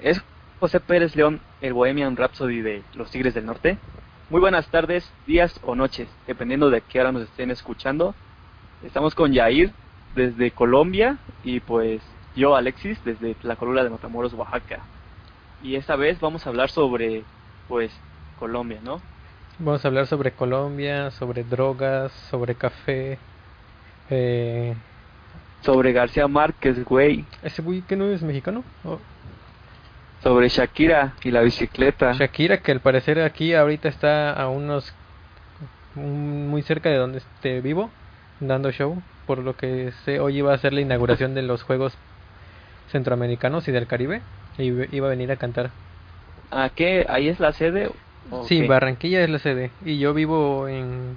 Es José Pérez León, el Bohemian Rhapsody de los Tigres del Norte. Muy buenas tardes, días o noches, dependiendo de qué hora nos estén escuchando. Estamos con Yair desde Colombia y pues yo, Alexis, desde la columna de Matamoros, Oaxaca. Y esta vez vamos a hablar sobre, pues, Colombia, ¿no? Vamos a hablar sobre Colombia, sobre drogas, sobre café. Eh, Sobre García Márquez, güey. ¿Ese güey que no es mexicano? Oh, Sobre Shakira y la bicicleta. Shakira, que al parecer aquí ahorita está a unos... un- muy cerca de donde esté vivo, dando show. Por lo que sé, hoy iba a ser la inauguración de los Juegos Centroamericanos y del Caribe. Y iba a venir a cantar. ¿A qué? ¿Ahí es la sede? Sí, qué? Barranquilla es la sede. Y yo vivo en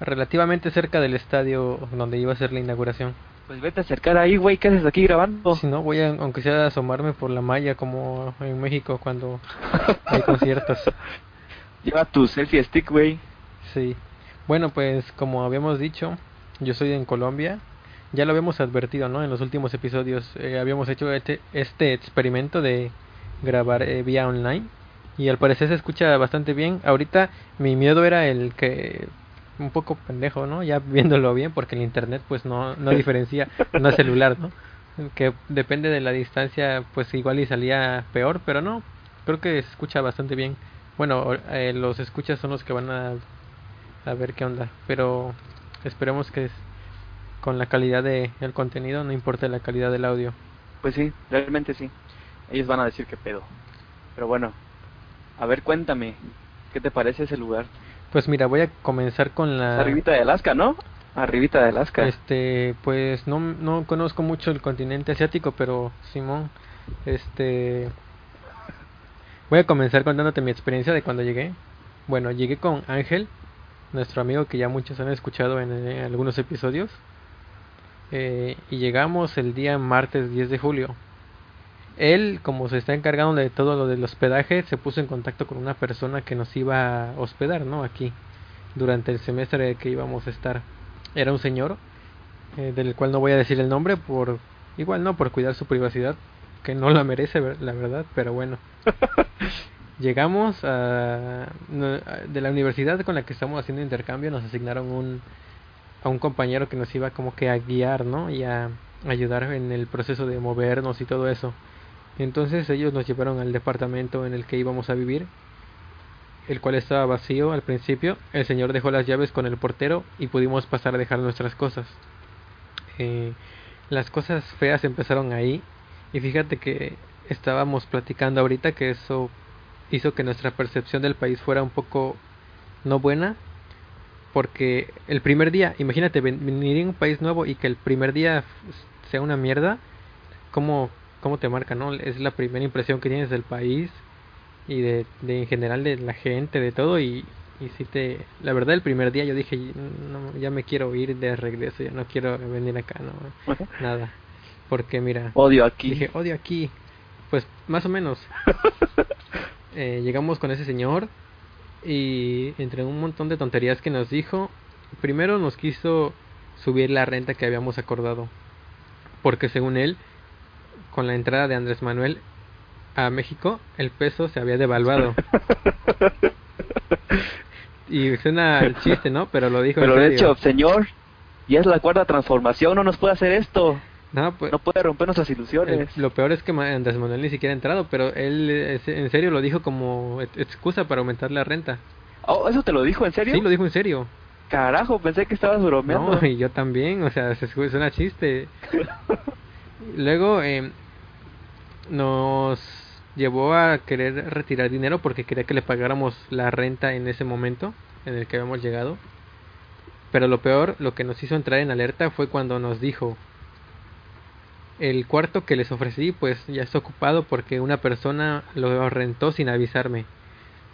relativamente cerca del estadio donde iba a ser la inauguración. Pues vete a acercar ahí, güey, ¿qué haces aquí grabando? Si no, voy a, aunque sea a asomarme por la malla como en México cuando hay conciertos. Lleva tu selfie stick, güey. Sí. Bueno, pues como habíamos dicho, yo soy en Colombia. Ya lo habíamos advertido, ¿no? En los últimos episodios eh, habíamos hecho este, este experimento de grabar eh, vía online y al parecer se escucha bastante bien. Ahorita mi miedo era el que un poco pendejo, ¿no? Ya viéndolo bien porque el internet pues no no diferencia no es celular, ¿no? Que depende de la distancia, pues igual y salía peor, pero no. Creo que se escucha bastante bien. Bueno, eh, los escuchas son los que van a a ver qué onda. Pero esperemos que es- con la calidad de el contenido no importa la calidad del audio. Pues sí, realmente sí. Ellos van a decir qué pedo. Pero bueno, a ver, cuéntame, ¿qué te parece ese lugar? Pues mira, voy a comenzar con la arribita de Alaska, ¿no? Arribita de Alaska. este pues no no conozco mucho el continente asiático, pero Simón este voy a comenzar contándote mi experiencia de cuando llegué. Bueno, llegué con Ángel, nuestro amigo que ya muchos han escuchado en, eh, algunos episodios. Eh, y llegamos el día martes 10 de julio. Él, como se está encargando de todo lo del hospedaje, se puso en contacto con una persona que nos iba a hospedar, ¿no? Aquí, durante el semestre que íbamos a estar. Era un señor, eh, del cual no voy a decir el nombre, por igual no, por cuidar su privacidad, que no la merece, ver- la verdad, pero bueno. Llegamos a- de la universidad con la que estamos haciendo intercambio, nos asignaron un, a un compañero que nos iba como que a guiar, ¿no? Y a ayudar en el proceso de movernos y todo eso. Entonces ellos nos llevaron al departamento en el que íbamos a vivir, el cual estaba vacío al principio. El señor dejó las llaves con el portero y pudimos pasar a dejar nuestras cosas. Eh, las cosas feas empezaron ahí y fíjate que estábamos platicando ahorita que eso hizo que nuestra percepción del país fuera un poco no buena porque el primer día, imagínate ven- venir a un país nuevo y que el primer día sea una mierda, ¿cómo, cómo te marca, no? Es la primera impresión que tienes del país y de, de en general de la gente, de todo y, y si te, la verdad el primer día yo dije, no, ya me quiero ir de regreso, ya no quiero venir acá, no, nada, porque mira, Odio aquí. dije, odio aquí, pues más o menos, eh, llegamos con ese señor y entre un montón de tonterías que nos dijo, primero nos quiso subir la renta que habíamos acordado, porque según él, con la entrada de Andrés Manuel a México, el peso se había devaluado. Y suena el chiste, ¿no? Pero lo dijo Pero en de serio. hecho, señor, ya es la cuarta transformación, no nos puede hacer esto. no, pues, No puede romper nuestras el- ilusiones. lo peor es que Andrés Manuel ni siquiera ha entrado, pero él es- en serio lo dijo como ex- excusa para aumentar la renta. Oh, ¿eso te lo dijo en serio? Sí, lo dijo en serio. Carajo, pensé que estabas bromeando. No, y yo también, o sea, se suena chiste. Luego eh, nos llevó a querer retirar dinero porque quería que le pagáramos la renta en ese momento en el que habíamos llegado. Pero lo peor, lo que nos hizo entrar en alerta fue cuando nos dijo, el cuarto que les ofrecí pues ya está ocupado porque una persona lo rentó sin avisarme.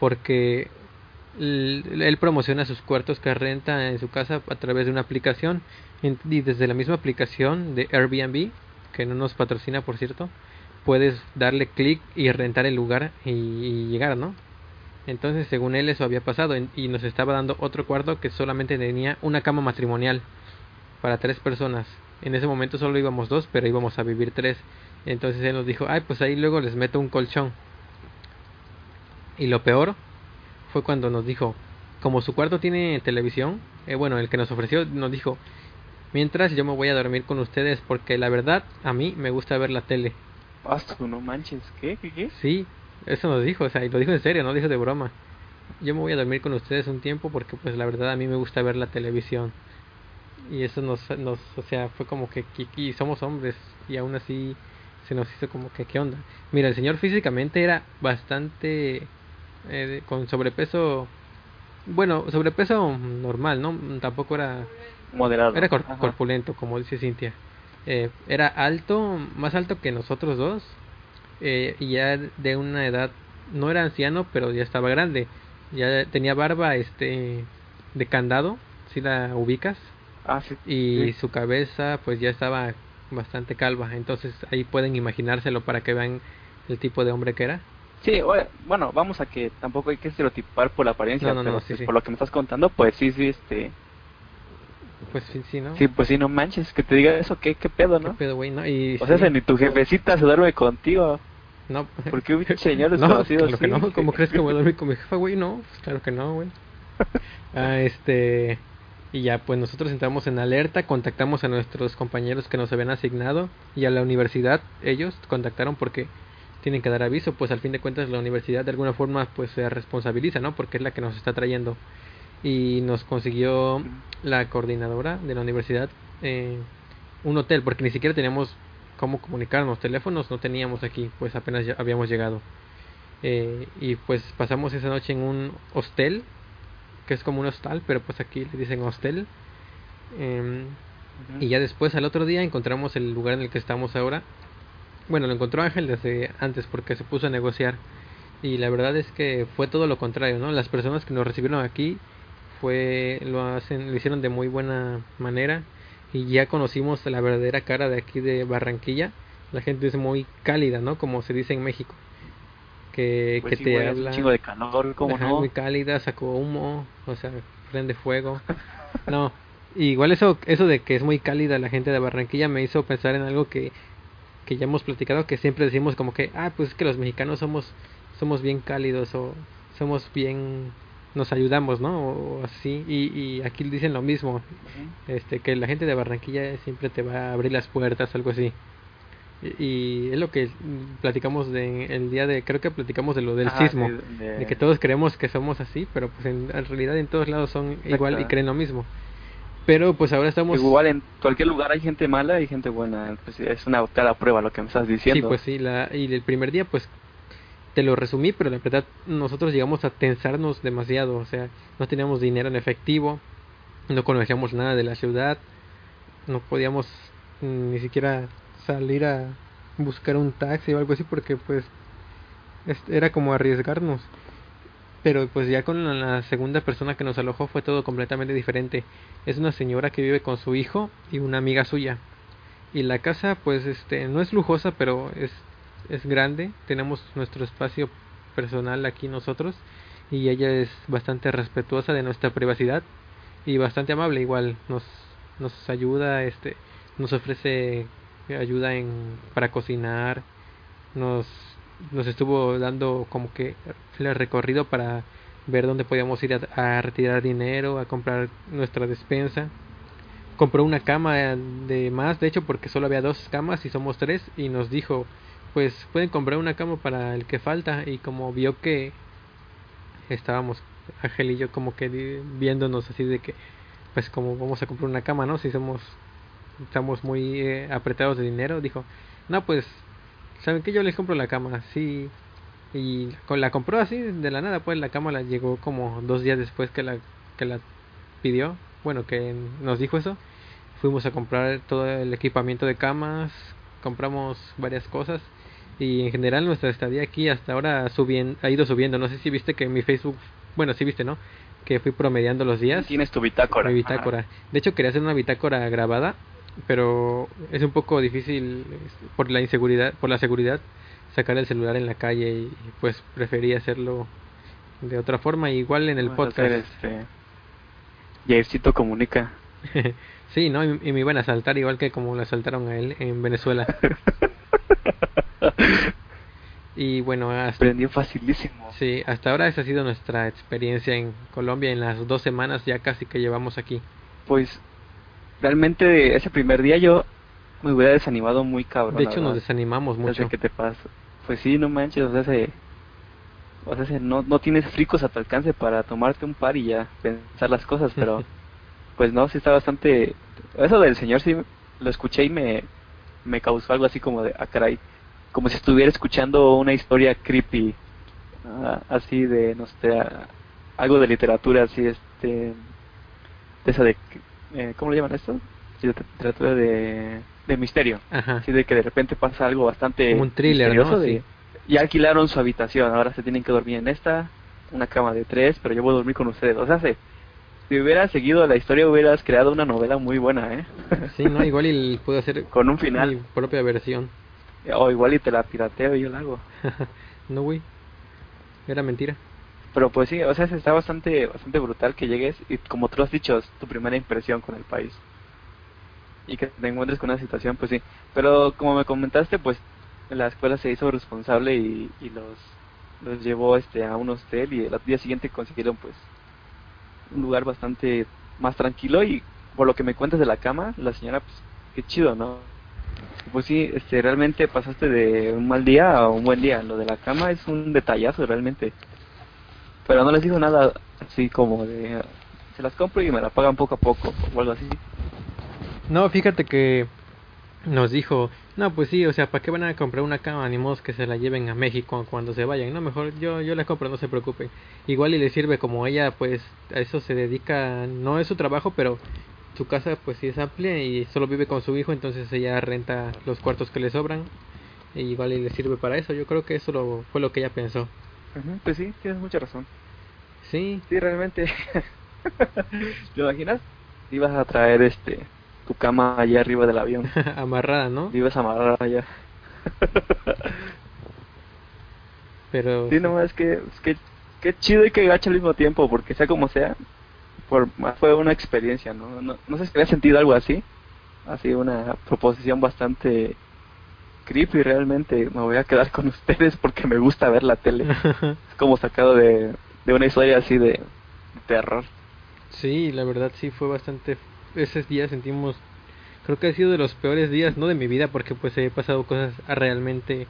Porque él promociona sus cuartos que renta en su casa a través de una aplicación y desde la misma aplicación de Airbnb, que no nos patrocina por cierto, puedes darle clic y rentar el lugar y, llegar, ¿no? Entonces, según él, eso había pasado y nos estaba dando otro cuarto que solamente tenía una cama matrimonial para tres personas. En ese momento solo íbamos dos, pero íbamos a vivir tres. Entonces él nos dijo, ay, pues ahí luego les meto un colchón. Y lo peor fue cuando nos dijo, como su cuarto tiene televisión, eh, bueno, el que nos ofreció nos dijo, mientras yo me voy a dormir con ustedes porque la verdad a mí me gusta ver la tele. No manches, ¿qué? ¿Qué? ¿Qué? Sí, eso nos dijo, o sea, y lo dijo en serio, no lo dijo de broma. Yo me voy a dormir con ustedes un tiempo porque pues la verdad a mí me gusta ver la televisión. Y eso nos, nos o sea, fue como que, y somos hombres y aún así se nos hizo como que, ¿qué onda? Mira, el señor físicamente era bastante eh, con sobrepeso, bueno, sobrepeso normal, ¿no? Tampoco era... Moderado. Era cor- Ajá. corpulento, como dice Cintia. Eh, era alto, más alto que nosotros dos. eh, y ya de una edad, no era anciano, pero ya estaba grande. Ya tenía barba este de candado, si la ubicas. Ah, sí. Y Sí. su cabeza pues ya estaba bastante calva. Entonces ahí pueden imaginárselo para que vean el tipo de hombre que era. Sí, bueno, vamos a que tampoco hay que estereotipar por la apariencia, No, no, no, pero sí, pues, sí. por lo que me estás contando, pues sí, sí, este, Pues sí, sí, ¿no? sí, pues sí, no manches, que te diga eso, ¿qué, qué pedo, ¿Qué no? pedo, güey? ¿no? Y O sea, sí, si ni tu jefecita se duerme contigo, no. ¿por qué un señor No, desconocido claro que no. ¿Cómo crees que voy a dormir con mi jefa, güey? No, pues claro que no, güey. Ah, este. Y ya, pues nosotros entramos en alerta, contactamos a nuestros compañeros que nos habían asignado y a la universidad, ellos contactaron porque tienen que dar aviso, pues al fin de cuentas la universidad de alguna forma pues se responsabiliza, ¿no? Porque es la que nos está trayendo. Y nos consiguió la coordinadora de la universidad eh, un hotel, porque ni siquiera teníamos cómo comunicarnos, teléfonos no teníamos aquí, pues apenas ya habíamos llegado. Eh, y pues pasamos esa noche en un hostel, que es como un hostal, pero pues aquí le dicen hostel. Em, y ya después al otro día encontramos el lugar en el que estamos ahora. Bueno, lo encontró Ángel desde antes porque se puso a negociar. Y la verdad es que fue todo lo contrario, ¿no? Las personas que nos recibieron aquí fue lo hacen lo hicieron de muy buena manera y ya conocimos la verdadera cara de aquí de Barranquilla. La gente es muy cálida, ¿no? Como se dice en México. Que, Pues que sí, te habla un chingo de calor, muy cálida, sacó humo, o sea, prende fuego. No, igual eso eso de que es muy cálida la gente de Barranquilla me hizo pensar en algo que que ya hemos platicado que siempre decimos como que ah, pues es que los mexicanos somos somos bien cálidos o somos bien nos ayudamos, ¿no? O, así y, y aquí dicen lo mismo, este que la gente de Barranquilla siempre te va a abrir las puertas, algo así. Y, y es lo que platicamos de el día de creo que platicamos de lo del Ah, sismo de- de- de que todos creemos que somos así, pero pues en, en realidad en todos lados son igual y creen lo mismo. Pero pues ahora estamos... Igual en cualquier lugar hay gente mala y gente buena. Pues es una clara prueba lo que me estás Sí, diciendo. pues sí, la, y el primer día pues te lo resumí, pero la verdad nosotros llegamos a tensarnos demasiado, o sea, no teníamos dinero en efectivo, no conocíamos nada de la ciudad, no podíamos ni siquiera salir a buscar un taxi o algo así porque pues es- era como arriesgarnos. Pero pues ya con la segunda persona que nos alojó fue todo completamente diferente. Es una señora que vive con su hijo y una amiga suya. Y la casa pues este no es lujosa, pero es es grande. Tenemos nuestro espacio personal aquí nosotros y ella es bastante respetuosa de nuestra privacidad y bastante amable igual nos nos ayuda este nos ofrece ayuda en para cocinar nos nos estuvo dando como que el recorrido para ver dónde podíamos ir a, a retirar dinero a comprar nuestra despensa compró una cama de más de hecho porque solo había dos camas y somos tres y nos dijo pues pueden comprar una cama para el que falta. Y como vio que estábamos Ángel y yo como que viéndonos así de que pues como vamos a comprar una cama no si somos estamos muy eh, apretados de dinero dijo no pues saben que yo les compro la cama sí. Y con la compró así de la nada pues la cama la llegó como dos días después que la que la pidió. Bueno que nos dijo eso. Fuimos a comprar todo el equipamiento de camas compramos varias cosas y en general nuestra estadía aquí hasta ahora subien- ha ido subiendo no sé si viste que en mi Facebook bueno sí viste no que fui promediando los días Tienes tu bitácora. mi bitácora. De hecho, quería hacer una bitácora grabada, pero es un poco difícil por la inseguridad, por la seguridad, sacar el celular en la calle y pues preferí hacerlo de otra forma, igual en el Vamos podcast. hacer, este... Jaircito comunica. sí, ¿no? Y, me iban a asaltar igual que como lo asaltaron a él en Venezuela. y bueno, hasta, aprendió facilísimo. Sí, hasta ahora esa ha sido nuestra experiencia en Colombia en las dos semanas ya casi que llevamos aquí. Pues realmente ese primer día yo me hubiera desanimado muy cabrón. De hecho nos desanimamos mucho. ¿Qué te pasa? Pues sí, no manches, o sea, se, o sea, no, no tienes fricos a tu alcance para tomarte un par y ya pensar las cosas, pero pues no, sí está bastante... Eso del señor sí lo escuché y me, me causó algo así como de, ah, caray, como si estuviera escuchando una historia creepy, ah, así de, no sé, algo de literatura, así, este, de esa de, eh, ¿cómo le llaman esto? literatura de, de misterio, así de que de repente pasa algo bastante... un thriller, ¿no? ya alquilaron su habitación, ahora se tienen que dormir en esta, una cama de tres, pero yo voy a dormir con ustedes, o sea, se si hubieras seguido la historia hubieras creado una novela muy buena, ¿eh? Sí, no, igual y puedo hacer con un final. Mi propia versión. O igual y te la pirateo y yo la hago. no, güey. Era mentira. Pero pues sí, o sea, está bastante bastante brutal que llegues y como tú has dicho, es tu primera impresión con el país. Y que te encuentres con una situación, pues sí. Pero como me comentaste, pues la escuela se hizo responsable y, y los los llevó este a un hostel y el día siguiente consiguieron pues un lugar bastante más tranquilo y por lo que me cuentas de la cama, la señora, pues qué chido, ¿no? Pues sí, este, realmente pasaste de un mal día a un buen día. Lo de la cama es un detallazo realmente. Pero no les digo nada así como de, se las compro y me la pagan poco a poco o algo así. No, fíjate que nos dijo, no, pues sí, o sea, ¿para qué van a comprar una cama? Ni modo que se la lleven a México cuando se vayan. No, mejor yo, yo la compro, no se preocupe. Igual y le sirve como ella, pues a eso se dedica, no es su trabajo, pero su casa pues sí es amplia y solo vive con su hijo, entonces ella renta los cuartos que le sobran. Y igual y le sirve para eso. Yo creo que eso lo, fue lo que ella pensó. pues sí, tienes mucha razón. Sí. Sí, realmente. ¿Te imaginas? Ibas a traer este tu cama allá arriba del avión. amarrada, ¿no? Vives amarrada allá. Pero... Sí, nomás que, que, que chido y que gacho al mismo tiempo, porque sea como sea, por, fue una experiencia, ¿no? No, no sé si había sentido algo así. Ha sido una proposición bastante creepy realmente. Me voy a quedar con ustedes porque me gusta ver la tele. es como sacado de, de una historia así de terror. Sí, la verdad sí fue bastante ese día sentimos, creo que ha sido de los peores días, no de mi vida, porque pues he pasado cosas realmente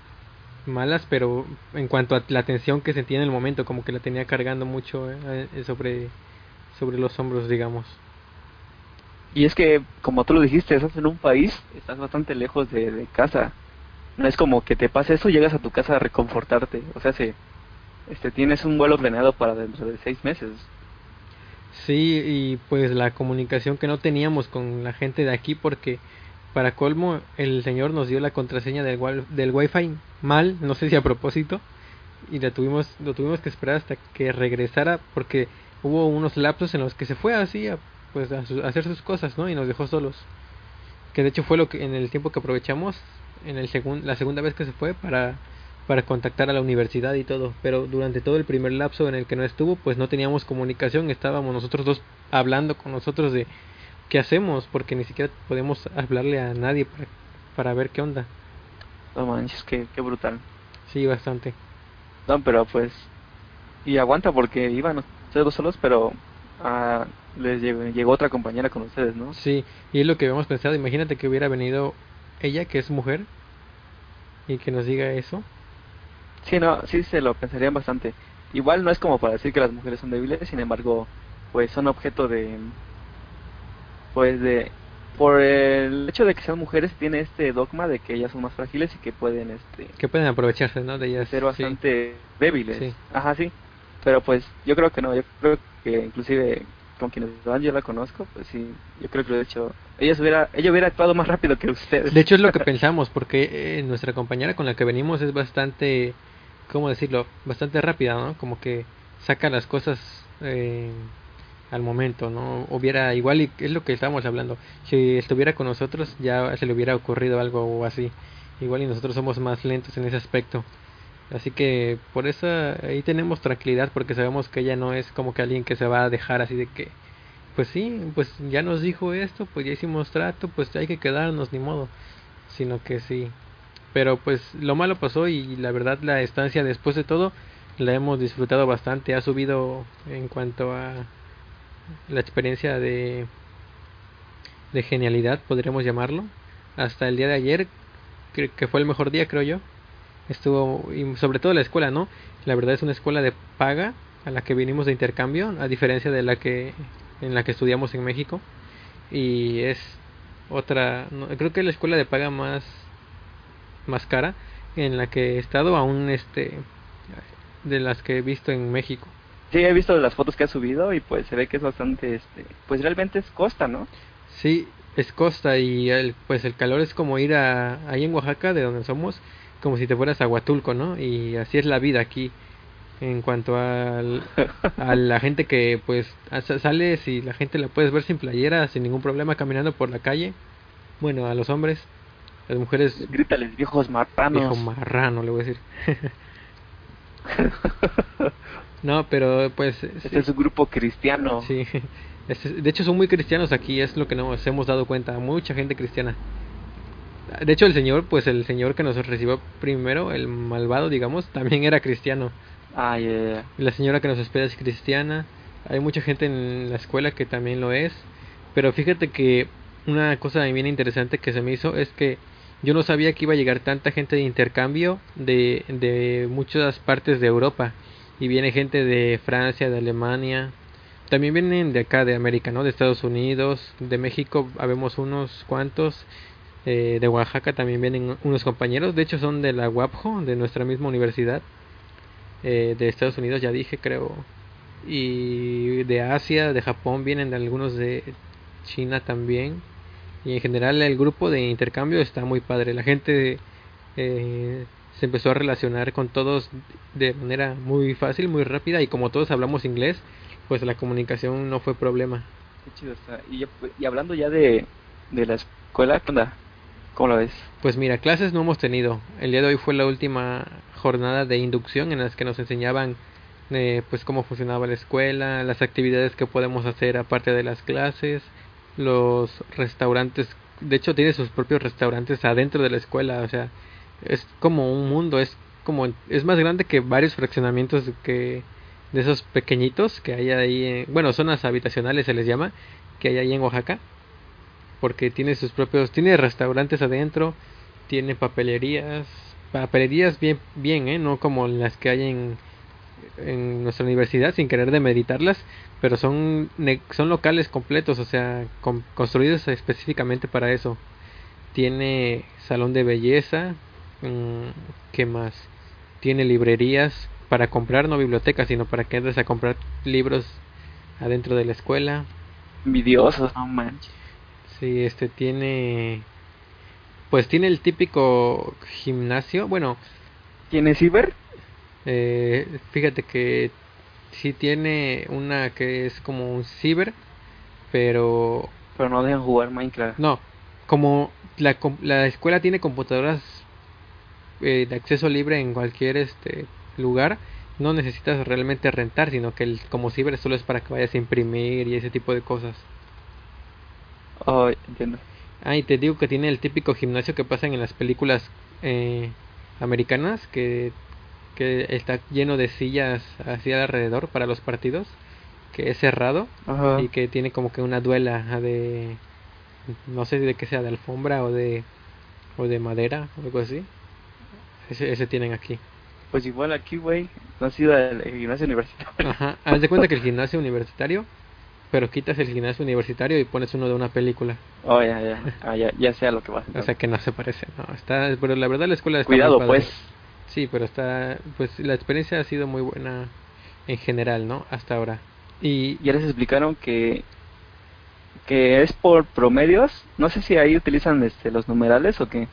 malas, pero en cuanto a la tensión que sentía en el momento, como que la tenía cargando mucho eh, sobre, sobre los hombros, digamos. Y es que, como tú lo dijiste, estás en un país, estás bastante lejos de, de casa. No es como que te pase eso, llegas a tu casa a reconfortarte. O sea, si este, tienes un vuelo planeado para dentro de seis meses. Sí, y pues la comunicación que no teníamos con la gente de aquí porque para colmo el señor nos dio la contraseña del, del wifi mal, no sé si a propósito, y la tuvimos, lo tuvimos que esperar hasta que regresara porque hubo unos lapsos en los que se fue así a, pues a, hacer sus cosas, ¿no? Y nos dejó solos. Que de hecho fue lo que en el tiempo que aprovechamos en el segun, la segunda vez que se fue para para contactar a la universidad y todo, pero durante todo el primer lapso en el que no estuvo, pues no teníamos comunicación, estábamos nosotros dos hablando con nosotros de qué hacemos, porque ni siquiera podemos hablarle a nadie para, para ver qué onda. No manches, qué, qué brutal. Sí, bastante. No, pero pues, y aguanta porque iban ustedes dos solos, pero ah, les llegó, llegó otra compañera con ustedes, ¿no? Sí, y es lo que habíamos pensado, imagínate que hubiera venido ella, que es mujer, y que nos diga eso Sí, no, sí se lo pensarían bastante. Igual no es como para decir que las mujeres son débiles, sin embargo, pues son objeto de, pues de, por el hecho de que sean mujeres tiene este dogma de que ellas son más frágiles y que pueden, este, que pueden aprovecharse, ¿no? De ellas. Ser bastante débiles. Ajá, sí. Pero pues yo creo que no, yo creo que inclusive con quienes van yo la conozco, pues sí, yo creo que de hecho ella hubiera ella hubiera actuado más rápido que ustedes. De hecho es lo que pensamos porque eh, nuestra compañera con la que venimos es bastante ¿cómo decirlo? Bastante rápida, ¿no? Como que saca las cosas eh, al momento, ¿no? Hubiera, igual, y es lo que estábamos hablando, si estuviera con nosotros ya se le hubiera ocurrido algo así. Igual y nosotros somos más lentos en ese aspecto. Así que por eso ahí tenemos tranquilidad porque sabemos que ella no es como que alguien que se va a dejar así de que pues sí, pues ya nos dijo esto, pues ya hicimos trato, pues hay que quedarnos, ni modo. Sino que sí. Pero pues lo malo pasó y la verdad la estancia después de todo la hemos disfrutado bastante. Ha subido en cuanto a la experiencia de, de genialidad, podríamos llamarlo. Hasta el día de ayer, que, fue el mejor día, creo yo. Estuvo, y sobre todo la escuela, ¿no? La verdad es una escuela de paga a la que vinimos de intercambio, a diferencia de la que en la que estudiamos en México. Y es otra, creo que la escuela de paga más más cara en la que he estado aún este de las que he visto en México. Sí, he visto las fotos que ha subido y pues se ve que es bastante, este, pues realmente es costa, ¿no? Sí, es costa y el, pues el calor es como ir a, ahí en Oaxaca, de donde somos, como si te fueras a Huatulco, ¿no? Y así es la vida aquí en cuanto al, a la gente que pues sales y la gente la puedes ver sin playera, sin ningún problema caminando por la calle. Bueno, a los hombres, las mujeres... Grítales, viejos marranos. Viejo marrano, le voy a decir. no, pero pues... Este es un grupo cristiano. Sí, de hecho son muy cristianos aquí, es lo que nos hemos dado cuenta, mucha gente cristiana. De hecho el señor, pues el señor que nos recibió primero, el malvado, digamos, también era cristiano. Ah, La señora que nos espera es cristiana. Hay mucha gente en la escuela que también lo es. Pero fíjate que una cosa bien interesante que se me hizo es que yo no sabía que iba a llegar tanta gente de intercambio de, de muchas partes de Europa. Y viene gente de Francia, de Alemania. También vienen de acá, de América, ¿no? De Estados Unidos, de México, habemos unos cuantos. Eh, de Oaxaca también vienen unos compañeros. De hecho, son de la UAPJO, de nuestra misma universidad. Eh, de Estados Unidos, ya dije, creo. Y de Asia, de Japón, vienen de algunos de China también y en general el grupo de intercambio está muy padre. La gente eh, se empezó a relacionar con todos de manera muy fácil, muy rápida y como todos hablamos inglés, pues la comunicación no fue problema. Qué chido está. Y, y hablando ya de, de la escuela, ¿qué onda? ¿Cómo lo ves? Pues mira, clases no hemos tenido. El día de hoy fue la última jornada de inducción en las que nos enseñaban eh, pues cómo funcionaba la escuela, las actividades que podemos hacer aparte de las clases, los restaurantes, de hecho tiene sus propios restaurantes adentro de la escuela, o sea, es como un mundo, es como es más grande que varios fraccionamientos que de esos pequeñitos que hay ahí, bueno, zonas habitacionales se les llama, que hay ahí en Oaxaca, porque tiene sus propios, tiene restaurantes adentro, tiene papelerías, papelerías bien, bien, ¿eh? no como las que hay en en nuestra universidad sin querer de meditarlas, pero son, son locales completos, o sea, construidos específicamente para eso. Tiene salón de belleza, mm, ¿qué más? Tiene librerías para comprar, no bibliotecas, sino para que entres a comprar libros adentro de la escuela. Envidiosos, no manches. Sí, este tiene. Pues tiene el típico gimnasio. Bueno. ¿Tiene ciber? Eh, fíjate que sí tiene una que es como un ciber, pero... Pero no dejan jugar Minecraft. No, como la, la escuela tiene computadoras eh, de acceso libre en cualquier este lugar, no necesitas realmente rentar, sino que el, como ciber solo es para que vayas a imprimir y ese tipo de cosas. Oh, entiendo. Ah, y te digo que tiene el típico gimnasio que pasan en las películas eh, americanas, que que está lleno de sillas así alrededor para los partidos, que es cerrado y que tiene como que una duela de no sé de qué sea de alfombra o de o de madera o algo así. Ese, ese tienen aquí. Pues igual aquí, güey, no ha sido el, gimnasio universitario. Ajá, haz de cuenta que el gimnasio universitario, pero quitas el gimnasio universitario y pones uno de una película. Oh, ya, ya, ah, ya, ya sea lo que va. O sea que no se parece, no, está, pero la verdad la escuela está Cuidado, pues. Sí, pero está, pues la experiencia ha sido muy buena en general, ¿no? Hasta ahora. Y ya les explicaron que que es por promedios. No sé si ahí utilizan este los numerales o qué.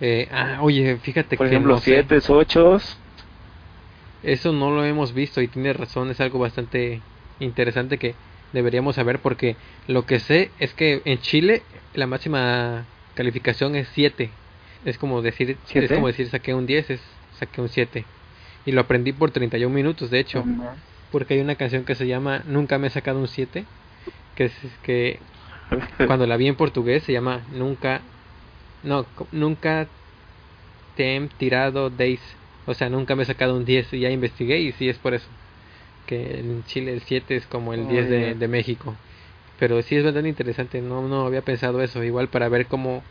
Eh, ah, oye, fíjate por ejemplo, 7, 8. Eso no lo hemos visto y tiene razón, es algo bastante interesante que deberíamos saber porque lo que sé es que en Chile la máxima calificación es 7 es como decir, es como decir saqué un 10, es saqué un 7. Y lo aprendí por 31 minutos, de hecho. Porque hay una canción que se llama Nunca me he sacado un 7. que es que cuando la vi en portugués se llama Nunca, no, Nunca te he tirado days, o sea, nunca me he sacado un 10 y ya investigué y sí es por eso, que en Chile el 7 es como el 10 de, de México. Pero sí es bastante interesante, no, no había pensado eso, igual para ver cómo,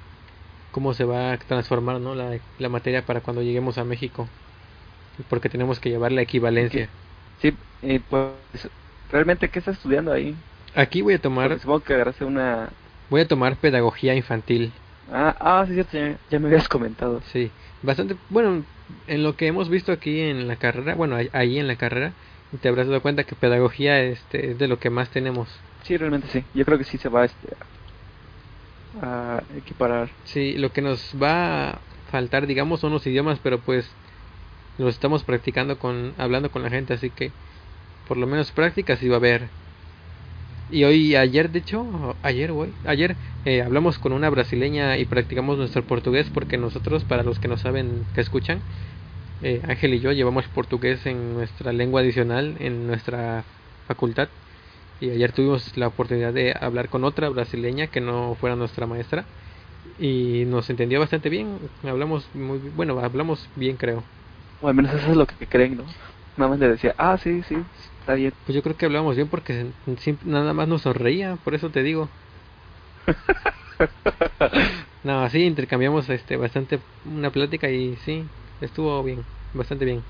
cómo se va a transformar ¿no? la, la materia para cuando lleguemos a México, porque tenemos que llevar la equivalencia. Sí, pues realmente, ¿qué estás estudiando ahí? Aquí voy a tomar... Porque supongo que agarraste una... Voy a tomar pedagogía infantil. Ah, ah sí, cierto, ya, ya me habías comentado. Sí, bastante... Bueno, en lo que hemos visto aquí en la carrera, bueno, ahí en la carrera, te habrás dado cuenta que pedagogía este, es de lo que más tenemos. Sí, realmente sí. Yo creo que sí se va este, a equiparar. Sí, lo que nos va a faltar, digamos, son los idiomas, pero pues los estamos practicando con hablando con la gente, así que por lo menos prácticas sí va a haber. Y hoy, ayer, de hecho, ayer, güey, ayer eh, hablamos con una brasileña y practicamos nuestro portugués porque nosotros, para los que no saben, que escuchan, eh, Ángel y yo llevamos portugués en nuestra lengua adicional en nuestra facultad y ayer tuvimos la oportunidad de hablar con otra brasileña que no fuera nuestra maestra y nos entendió bastante bien. Hablamos muy bueno hablamos bien creo. O al menos eso es lo que creen no nada más le decía ah sí sí está bien pues yo creo que hablamos bien porque nada más nos sonreía por eso te digo. No así intercambiamos este bastante una plática y sí estuvo bien bastante bien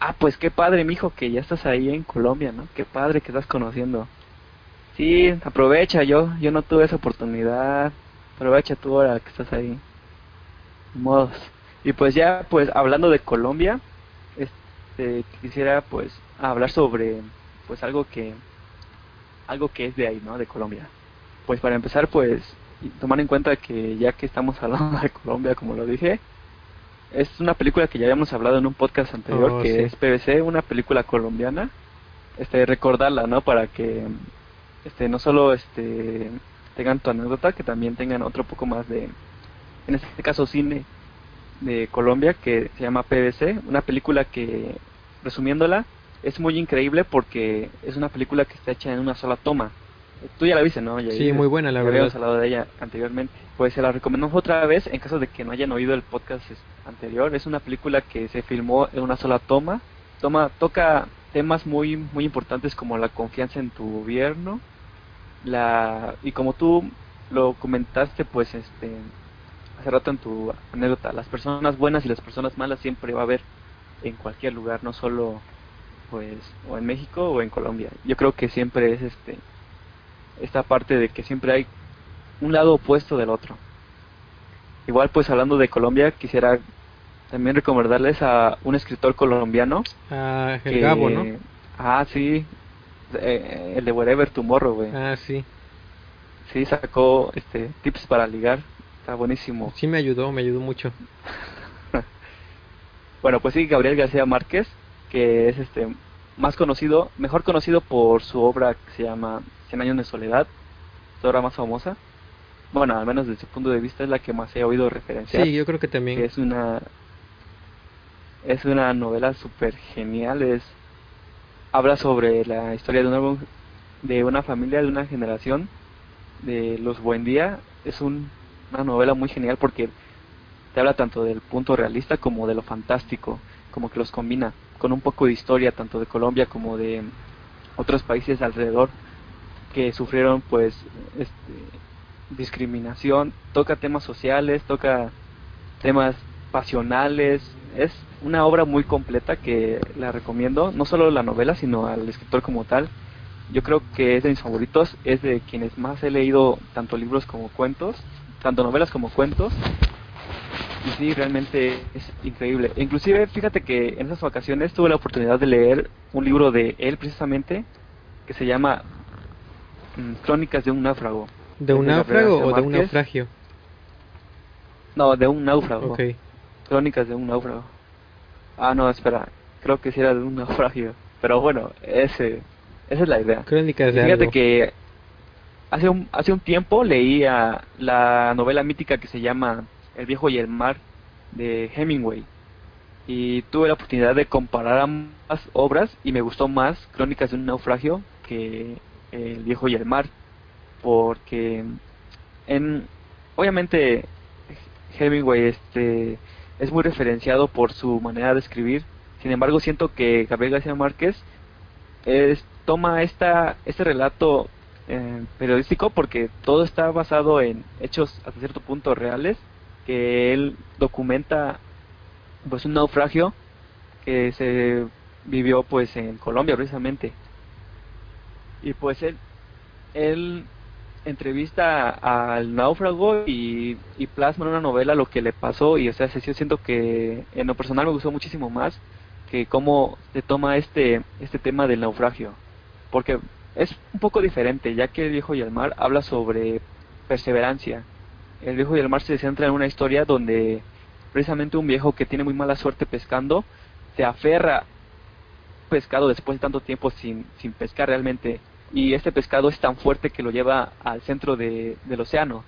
Ah, pues qué padre, mijo, que ya estás ahí en Colombia, ¿no? Qué padre que estás conociendo. Sí, aprovecha, yo yo no tuve esa oportunidad. Aprovecha tú ahora que estás ahí. Modos. Y pues ya, pues hablando de Colombia, este, quisiera pues hablar sobre pues algo que algo que es de ahí, ¿no? De Colombia. Pues para empezar, pues tomar en cuenta que ya que estamos hablando de Colombia, como lo dije, es una película que ya habíamos hablado en un podcast anterior, Oh, que sí. es PVC, una película colombiana. Este, recordarla, ¿no? Para que este no solo este tengan tu anécdota, que también tengan otro poco más de, en este caso cine de Colombia, que se llama PVC, una película que, resumiéndola, es muy increíble porque es una película que está hecha en una sola toma. Tú ya la viste, ¿no? Ya Sí, muy buena, la verdad. hablado de ella anteriormente. Pues se la recomendamos otra vez en caso de que no hayan oído el podcast anterior. Es una película que se filmó en una sola toma. Toma toca temas muy muy importantes como la confianza en tu gobierno, la y como tú lo comentaste, pues este hace rato en tu anécdota, las personas buenas y las personas malas siempre va a haber en cualquier lugar, no solo pues o en México o en Colombia. Yo creo que siempre es este esta parte de que siempre hay un lado opuesto del otro. Igual pues hablando de Colombia, quisiera también recomendarles a un escritor colombiano. Ah, el que- Gabo, ¿no? Ah, sí. eh, el de Wherever Tomorrow, güey. Ah, sí. Sí, sacó este tips para ligar. Está buenísimo. Sí me ayudó, me ayudó mucho. Bueno, pues sí, Gabriel García Márquez, que es este más conocido, mejor conocido por su obra que se llama Cien años de soledad, su obra más famosa. Bueno, al menos desde su punto de vista es la que más he oído referenciar. Sí, yo creo que que también. es una es una novela súper genial es habla sobre la historia de una de una familia de una generación de los buen día es un- una novela muy genial porque te habla tanto del punto realista como de lo fantástico como que los combina con un poco de historia tanto de Colombia como de otros países alrededor que sufrieron pues este, discriminación toca temas sociales toca temas pasionales. Es una obra muy completa que la recomiendo, no solo la novela, sino al escritor como tal. Yo creo que es de mis favoritos, es de quienes más he leído tanto libros como cuentos, tanto novelas como cuentos. Y sí, realmente es increíble. Inclusive, fíjate que en esas vacaciones tuve la oportunidad de leer un libro de él precisamente, que se llama Crónicas de un náufrago. ¿De un náufrago o de un naufragio? No, de un náufrago. Crónicas de un náufrago. Ah, no, espera. Creo que sí era de un naufragio. Pero bueno, ese, esa es la idea. Crónicas de fíjate algo. que hace un, hace un tiempo leía la novela mítica que se llama El viejo y el mar de Hemingway. Y tuve la oportunidad de comparar ambas obras y me gustó más Crónicas de un naufragio que El viejo y el mar. porque en obviamente Hemingway este es muy referenciado por su manera de escribir. Sin embargo, siento que Gabriel García Márquez es, toma esta este relato eh, periodístico porque todo está basado en hechos hasta cierto punto reales que él documenta pues un naufragio que se vivió pues en Colombia precisamente y pues él él entrevista al náufrago y, plasma en una novela lo que le pasó y o sea yo siento que en lo personal me gustó muchísimo más que cómo se toma este este tema del naufragio porque es un poco diferente ya que el viejo y el mar habla sobre perseverancia. El viejo y el mar se centra en una historia donde precisamente un viejo que tiene muy mala suerte pescando se aferra pescado después de tanto tiempo sin, sin pescar realmente y este pescado es tan fuerte que lo lleva al centro de, del océano.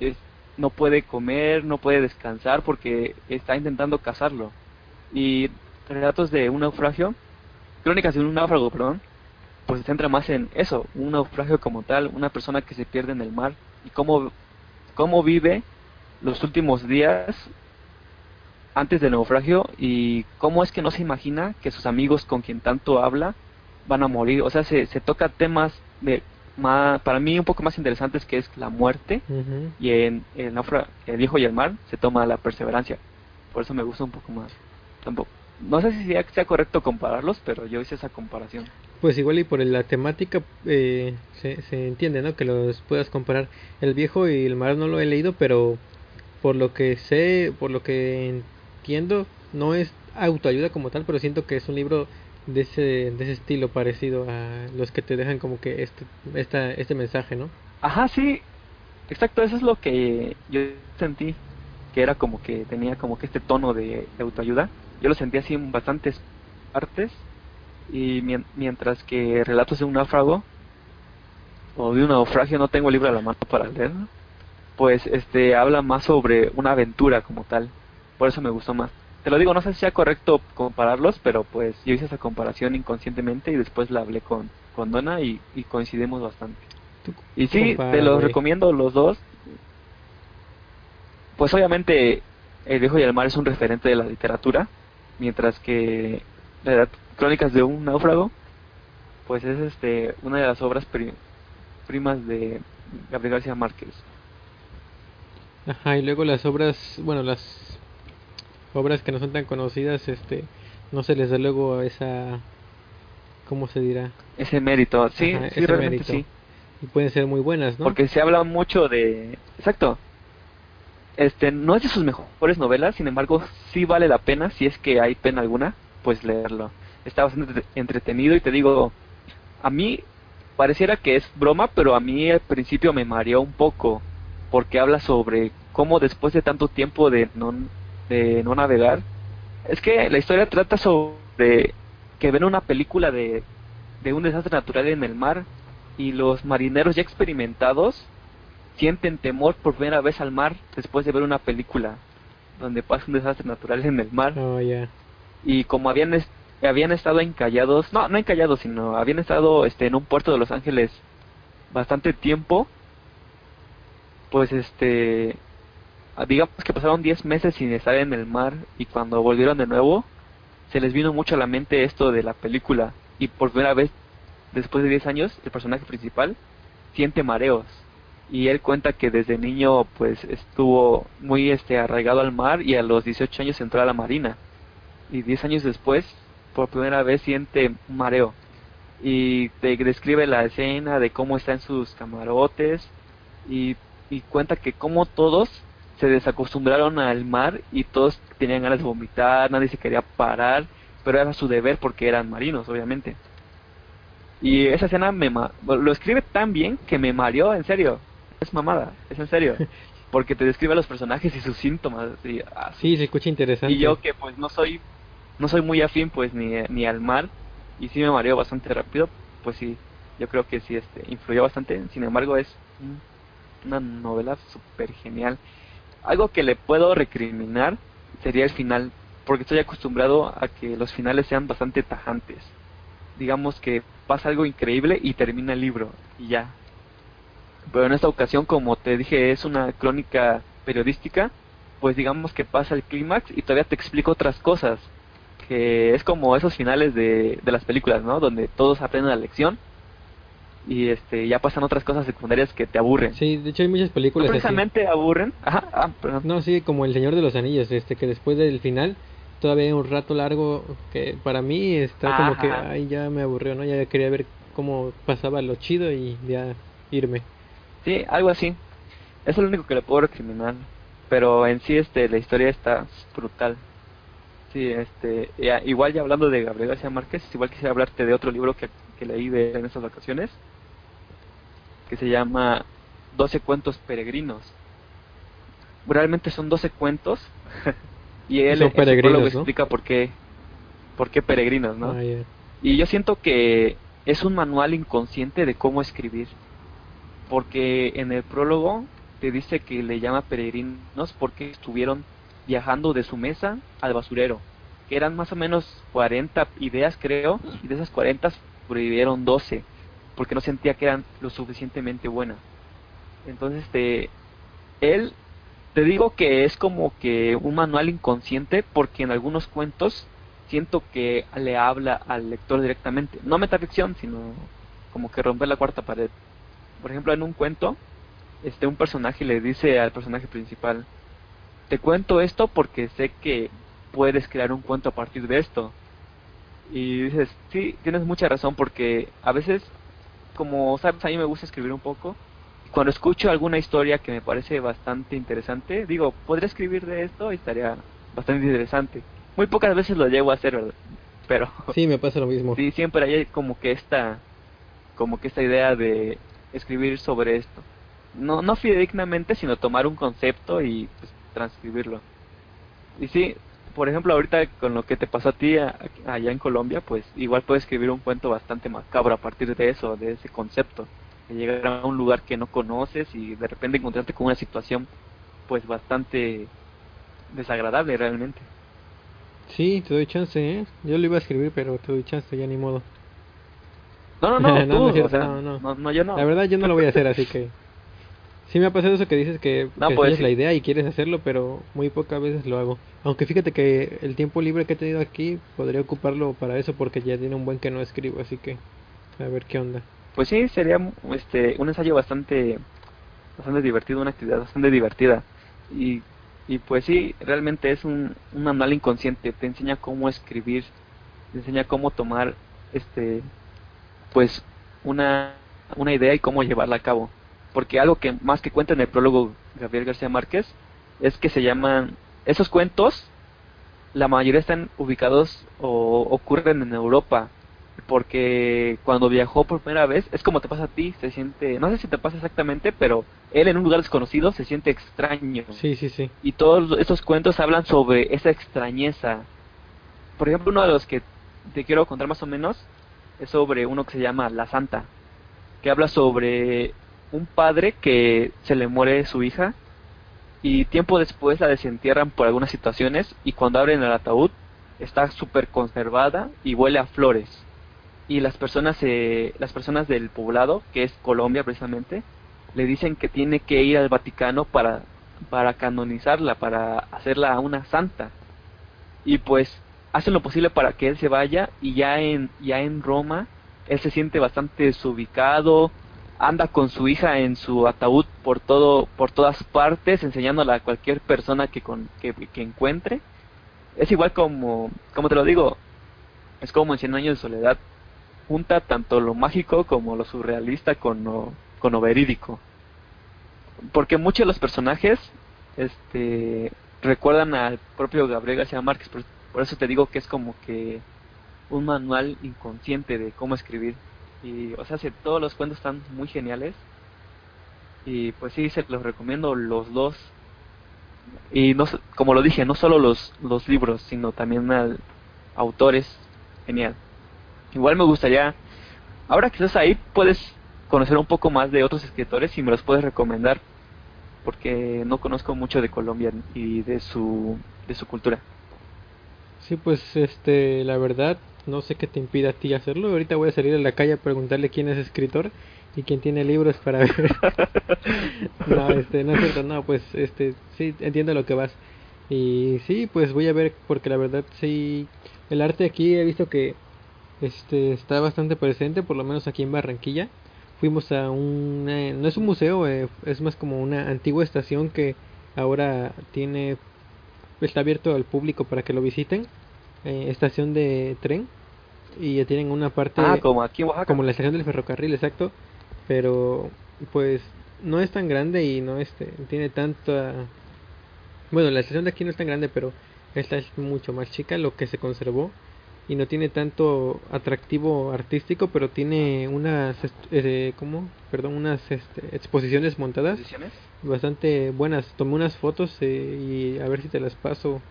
Es, no puede comer, no puede descansar porque está intentando cazarlo. Y relatos de un naufragio, crónicas de un náufrago, perdón, pues se centra más en eso, un naufragio como tal, una persona que se pierde en el mar y cómo, cómo vive los últimos días antes del naufragio y cómo es que no se imagina que sus amigos con quien tanto habla van a morir. O sea, se, se toca temas de más, para mí un poco más interesantes que es la muerte y en el, el viejo y el mar se toma la perseverancia. Por eso me gusta un poco más. Tampoco. No sé si sea, sea correcto compararlos, pero yo hice esa comparación. Pues igual y por la temática eh, se, se entiende, ¿no? Que los puedas comparar. El viejo y el mar no lo he leído, pero por lo que sé, por lo que entiendo, no es autoayuda como tal, pero siento que es un libro de ese, de ese estilo parecido a los que te dejan como que este, esta, este mensaje, ¿no? Ajá, sí, exacto, eso es lo que yo sentí, que era como que tenía como que este tono de, autoayuda. Yo lo sentí así en bastantes partes y mientras que relatos de un náufrago o de un naufragio no tengo el libro a la mano para leerlo, pues este habla más sobre una aventura como tal. Por eso me gustó más te lo digo, no sé si sea correcto compararlos, pero pues yo hice esa comparación inconscientemente y después la hablé con, con Donna y, coincidimos bastante. Y sí, te los recomiendo los dos. Pues obviamente El viejo y el mar es un referente de la literatura, mientras que la Crónicas de un náufrago, pues es este una de las obras primas de Gabriel García Márquez. Ajá, y luego las obras, bueno, las obras que no son tan conocidas, este, no se les da luego esa, ¿cómo se dirá? Ese mérito, sí, sí, realmente sí. Y pueden ser muy buenas, ¿no? Porque se habla mucho de, exacto, este, no es de sus mejores novelas, sin embargo, sí vale la pena, si es que hay pena alguna, pues leerlo. Está bastante entretenido y te digo, a mí pareciera que es broma, pero a mí al principio me mareó un poco, porque habla sobre cómo después de tanto tiempo de no de no navegar, es que la historia trata sobre que ven una película de, de un desastre natural en el mar y los marineros ya experimentados sienten temor por primera vez al mar después de ver una película donde pasa un desastre natural en el mar. Oh, y como habían habían estado encallados, no, no encallados, sino habían estado este en un puerto de Los Ángeles bastante tiempo, pues este digamos que pasaron 10 meses sin estar en el mar y cuando volvieron de nuevo, se les vino mucho a la mente esto de la película. Y por primera vez después de 10 años el personaje principal siente mareos. Y él cuenta que desde niño pues estuvo muy este arraigado al mar y a los 18 años entró a la marina. Y 10 años después por primera vez siente mareo. Y te describe la escena de cómo está en sus camarotes y, y cuenta que como todos se desacostumbraron al mar y todos tenían ganas de vomitar, nadie se quería parar, pero era su deber porque eran marinos, obviamente. Y esa escena me lo escribe tan bien que me mareó, en serio. Es mamada, es en serio. Porque te describe a los personajes y sus síntomas. Y, Sí, se escucha interesante. Y yo que pues no soy no soy muy afín pues ni, ni al mar y sí me mareó bastante rápido, pues sí, yo creo que sí este influyó bastante. Sin embargo, es una novela súper genial. Algo que le puedo recriminar sería el final, porque estoy acostumbrado a que los finales sean bastante tajantes. Digamos que pasa algo increíble y termina el libro y ya. pero en esta ocasión, como te dije, es una crónica periodística, pues digamos que pasa el clímax y todavía te explico otras cosas, que es como esos finales de, de las películas, ¿no? Donde todos aprenden la lección y este ya pasan otras cosas secundarias que te aburren. Sí, de hecho hay muchas películas ¿No precisamente aburren. Ajá, ah, perdón. No, sí, como El Señor de los Anillos, este que después del final todavía hay un rato largo que para mí está como que ay, ya me aburrió, ¿no? Ya quería ver cómo pasaba lo chido y ya irme. Sí, algo así. Es lo único que le puedo recriminar. Pero en sí, este, la historia está brutal. Sí, este, ya- igual ya hablando de Gabriel García Márquez, igual quisiera hablarte de otro libro que, que leí de en estas vacaciones, que se llama 12 cuentos peregrinos. Realmente son 12 cuentos y él Son peregrinos, ¿no? explica por qué, por qué peregrinos, ¿no? Ah. Y yo siento que es un manual inconsciente de cómo escribir. Porque en el prólogo te dice que le llama peregrinos porque estuvieron viajando de su mesa al basurero. Que eran más o menos 40 ideas, creo. Y de esas 40 sobrevivieron 12. Porque no sentía que eran lo suficientemente buenas. Entonces, este, él, te digo que es como que un manual inconsciente porque en algunos cuentos siento que le habla al lector directamente. No metaficción, sino como que romper la cuarta pared. Por ejemplo, en un cuento, este un personaje le dice al personaje principal, te cuento esto porque sé que puedes crear un cuento a partir de esto. Y dices, sí, tienes mucha razón porque a veces, como sabes, a mí me gusta escribir un poco. Cuando escucho alguna historia que me parece bastante interesante, digo, podría escribir de esto y estaría bastante interesante. Muy pocas veces lo llego a hacer, ¿verdad? Pero Sí, me pasa lo mismo. sí, siempre hay como que esta, como que esta idea de escribir sobre esto. No, no fidedignamente, sino tomar un concepto y pues, transcribirlo. Y sí, por ejemplo, ahorita con lo que te pasó a ti a- allá en Colombia, pues igual puedes escribir un cuento bastante macabro a partir de eso, de ese concepto. De llegar a un lugar que no conoces y de repente encontrarte con una situación pues bastante desagradable realmente. Sí, te doy chance, ¿eh? Yo lo iba a escribir, pero te doy chance, ya ni modo. No, no, no, No, tú, no es cierto, o sea, no, no. no, no, yo no. La verdad yo no lo voy a hacer, así que... Sí me ha pasado eso que dices que, No, que pues, sí. la idea y quieres hacerlo, pero muy pocas veces lo hago. Aunque fíjate que el tiempo libre que he tenido aquí podría ocuparlo para eso porque ya tiene un buen que no escribo, así que a ver qué onda. Pues sí, sería este un ensayo bastante bastante divertido, una actividad bastante divertida. Y, y pues sí, realmente es un, un manual inconsciente, te enseña cómo escribir, te enseña cómo tomar este pues una, una idea y cómo llevarla a cabo. Porque algo que más que cuenta en el prólogo Gabriel García Márquez es que se llaman esos cuentos la mayoría están ubicados o ocurren en Europa porque cuando viajó por primera vez, es como te pasa a ti, se siente, no sé si te pasa exactamente, pero él en un lugar desconocido se siente extraño. Sí, sí, sí. Y todos esos cuentos hablan sobre esa extrañeza. Por ejemplo, uno de los que te quiero contar más o menos es sobre uno que se llama La Santa, que habla sobre un padre que se le muere su hija y tiempo después la desentierran por algunas situaciones y cuando abren el ataúd está súper conservada y huele a flores. Y las personas eh, las personas del poblado que es Colombia precisamente le dicen que tiene que ir al Vaticano para para canonizarla para hacerla una santa. Y pues hacen lo posible para que él se vaya y ya en ya en Roma él se siente bastante desubicado anda con su hija en su ataúd por todo por todas partes enseñándola a cualquier persona que con que, que encuentre. Es igual como como te lo digo es como en Cien años de soledad junta tanto lo mágico como lo surrealista con lo, con lo verídico. Porque muchos de los personajes este recuerdan al propio Gabriel García Márquez por eso te digo que es como que un manual inconsciente de cómo escribir y o sea si todos los cuentos están muy geniales y pues sí se los recomiendo los dos. Y no como lo dije no solo los los libros sino también al autores genial. Igual me gustaría ahora que estás ahí puedes conocer un poco más de otros escritores y me los puedes recomendar porque no conozco mucho de Colombia y de su de su cultura. Sí, pues este, la verdad, no sé qué te impide a ti hacerlo. Ahorita voy a salir a la calle a preguntarle quién es escritor y quien tiene libros para ver. no, este, no es cierto, no, pues, este, sí, entiendo lo que vas. Y sí, pues voy a ver, porque la verdad sí, el arte aquí he visto que este está bastante presente, por lo menos aquí en Barranquilla. Fuimos a un, no es un museo, eh, es más como una antigua estación que ahora tiene, está abierto al público para que lo visiten. Eh, estación de tren y ya tienen una parte Ah, como aquí en Oaxaca. como la estación del ferrocarril, exacto, pero pues no es tan grande y no este tiene tanta bueno, la estación de aquí no es tan grande, pero esta es mucho más chica, lo que se conservó y no tiene tanto atractivo artístico, pero tiene unas est- eh, ¿cómo? Perdón, unas este, exposiciones montadas bastante buenas. Tomé unas fotos eh, y a ver si te las paso.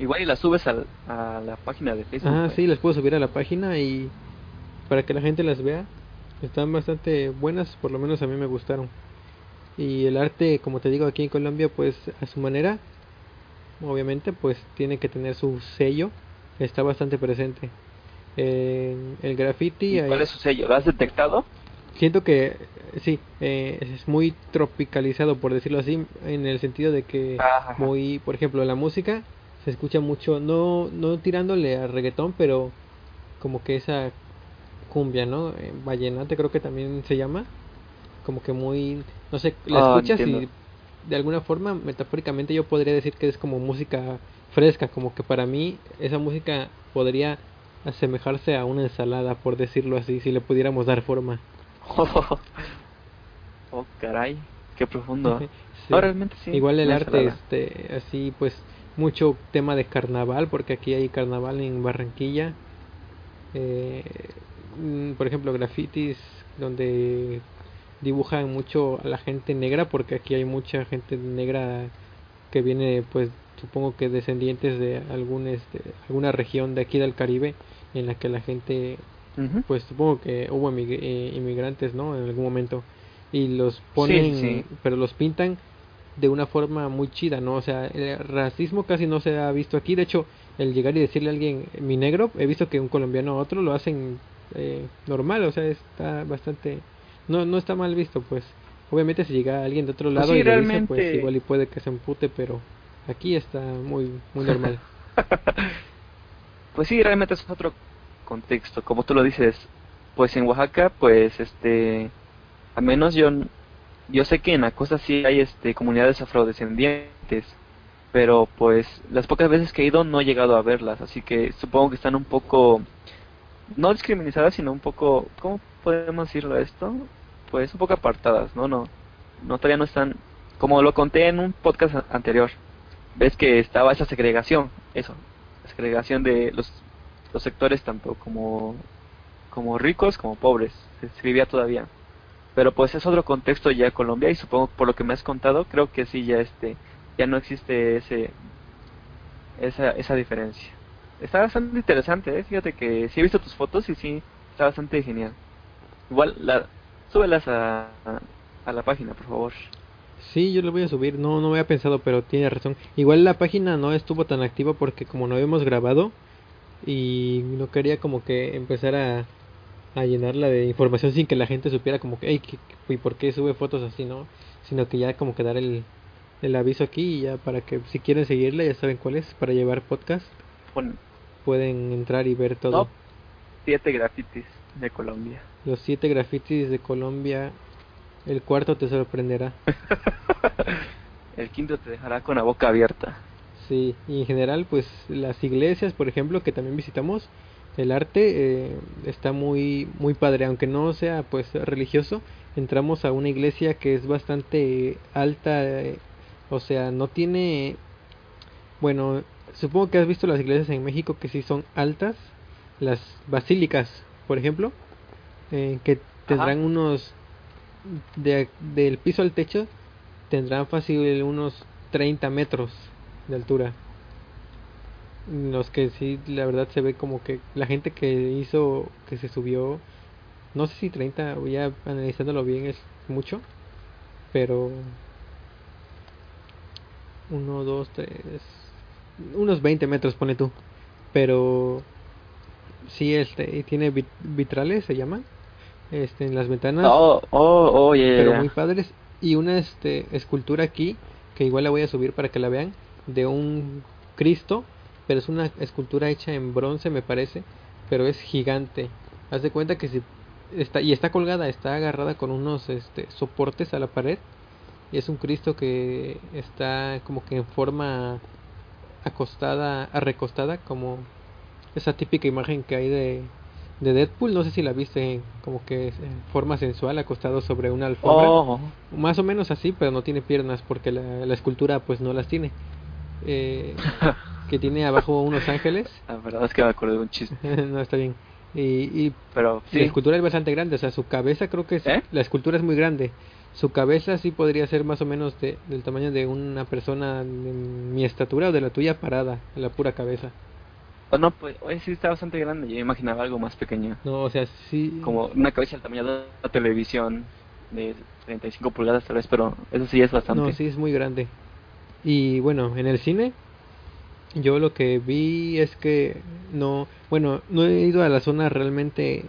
Igual y las subes al- a la página de Facebook. Ah, pues. sí, las puedo subir a la página y para que la gente las vea. Están bastante buenas, por lo menos a mí me gustaron. Y el arte, como te digo, aquí en Colombia, pues a su manera, obviamente, pues tiene que tener su sello. Está bastante presente. Eh, el graffiti, ¿Y ¿Cuál es su sello? ¿Lo has detectado? siento que sí, eh, es muy tropicalizado, por decirlo así, en el sentido de que Ajá. muy, por ejemplo, la música se escucha mucho, no, no tirándole a reggaetón, pero como que esa cumbia, ¿no? Eh, vallenata creo que también se llama, como que muy, no sé, la Ah, escuchas entiendo. y de alguna forma, metafóricamente yo podría decir que es como música fresca, como que para mí esa música podría asemejarse a una ensalada, por decirlo así, si le pudiéramos dar forma. oh, caray. Qué profundo. Sí. No, realmente sí. Igual el arte, ensalada. este, así pues, mucho tema de carnaval, porque aquí hay carnaval en Barranquilla. Eh, mm, por ejemplo, grafitis donde dibujan mucho a la gente negra, porque aquí hay mucha gente negra que viene, pues, supongo que descendientes de algún, este, alguna región de aquí del Caribe, en la que la gente pues supongo que hubo eh, inmigrantes, ¿no? En algún momento. Y los ponen, sí. pero los pintan de una forma muy chida, ¿no? O sea, el racismo casi no se ha visto aquí. De hecho, el llegar y decirle a alguien mi negro, he visto que un colombiano a otro lo hacen eh, normal, o sea, está bastante. No, no está mal visto, pues. Obviamente, si llega alguien de otro Pues lado sí, y le dice, pues realmente- igual y puede que se empute, pero aquí está muy, muy normal. Pues sí, realmente es otro contexto, como tú lo dices. Pues en Oaxaca, pues este, al menos yo, yo sé que en la costa sí hay este comunidades afrodescendientes, pero pues las pocas veces que he ido no he llegado a verlas, así que supongo que están un poco, no discriminadas, sino un poco, ¿cómo podemos decirlo esto? Pues un poco apartadas, ¿no? No, no todavía no están, como lo conté en un podcast anterior, ves que estaba esa segregación, eso, la segregación de los, los sectores tanto como, como ricos como pobres, se escribía todavía. Pero pues es otro contexto ya Colombia y supongo por lo que me has contado, creo que sí ya este ya no existe ese esa esa diferencia. Está bastante interesante, ¿eh? fíjate que sí he visto tus fotos y sí está bastante genial. Igual la súbelas a, a, la página, por favor. Sí, yo lo voy a subir. No, no había pensado, pero tiene razón. Igual la página no estuvo tan activa porque como no habíamos grabado y no quería como que empezar a, a llenarla de información sin que la gente supiera como que, hey, ¿qué- qué- ¿y por qué sube fotos así, no? Sino que ya como que dar el, el aviso aquí y ya para que si quieren seguirla ya saben cuál es, para llevar podcast, pueden entrar y ver todo. top 7 grafitis de Colombia. Los siete grafitis de Colombia, el cuarto te sorprenderá. El quinto te dejará con la boca abierta. Sí, y en general, pues las iglesias, por ejemplo, que también visitamos, el arte eh, está muy muy padre, aunque no sea pues religioso. Entramos a una iglesia que es bastante alta, eh, o sea, no tiene, bueno, supongo que has visto las iglesias en México que sí son altas, las basílicas, por ejemplo, eh, que tendrán unos de, del piso al techo tendrán fácil unos 30 metros de altura. Los que sí, la verdad se ve como que la gente que hizo, que se subió, no sé si 30, o ya analizándolo bien es mucho, pero 1, 2, 3, unos 20 metros pone tú, pero sí, este, y tiene vit- vitrales, se llaman, este, en las ventanas. Oh, oh, oh, yeah, pero yeah. muy padres. Y una este, escultura aquí, que igual la voy a subir para que la vean, de un Cristo, pero es una escultura hecha en bronce, me parece, pero es gigante. Haz de cuenta que si está y está colgada, está agarrada con unos este, soportes a la pared. Y es un Cristo que está como que en forma acostada, recostada, como esa típica imagen que hay de, de Deadpool. No sé si la viste, como que en forma sensual, acostado sobre una alfombra. Oh, Más o menos así, pero no tiene piernas porque la, la escultura pues no las tiene. Eh, que tiene abajo unos ángeles. la verdad es que me acordé de un chiste. no, está bien. Y, y Pero la sí, escultura es bastante grande, o sea, su cabeza creo que es, ¿Eh? la escultura es muy grande. Su cabeza sí podría ser más o menos de, del tamaño de una persona de mi estatura o de la tuya parada, la pura cabeza. oh, no, pues, hoy sí está bastante grande. Yo imaginaba algo más pequeño. No, o sea, sí. Como una cabeza del tamaño de una televisión de 35 pulgadas tal vez, pero eso sí es bastante. No, sí es muy grande. Y bueno, en el cine yo lo que vi es que no, bueno, no he ido a la zona realmente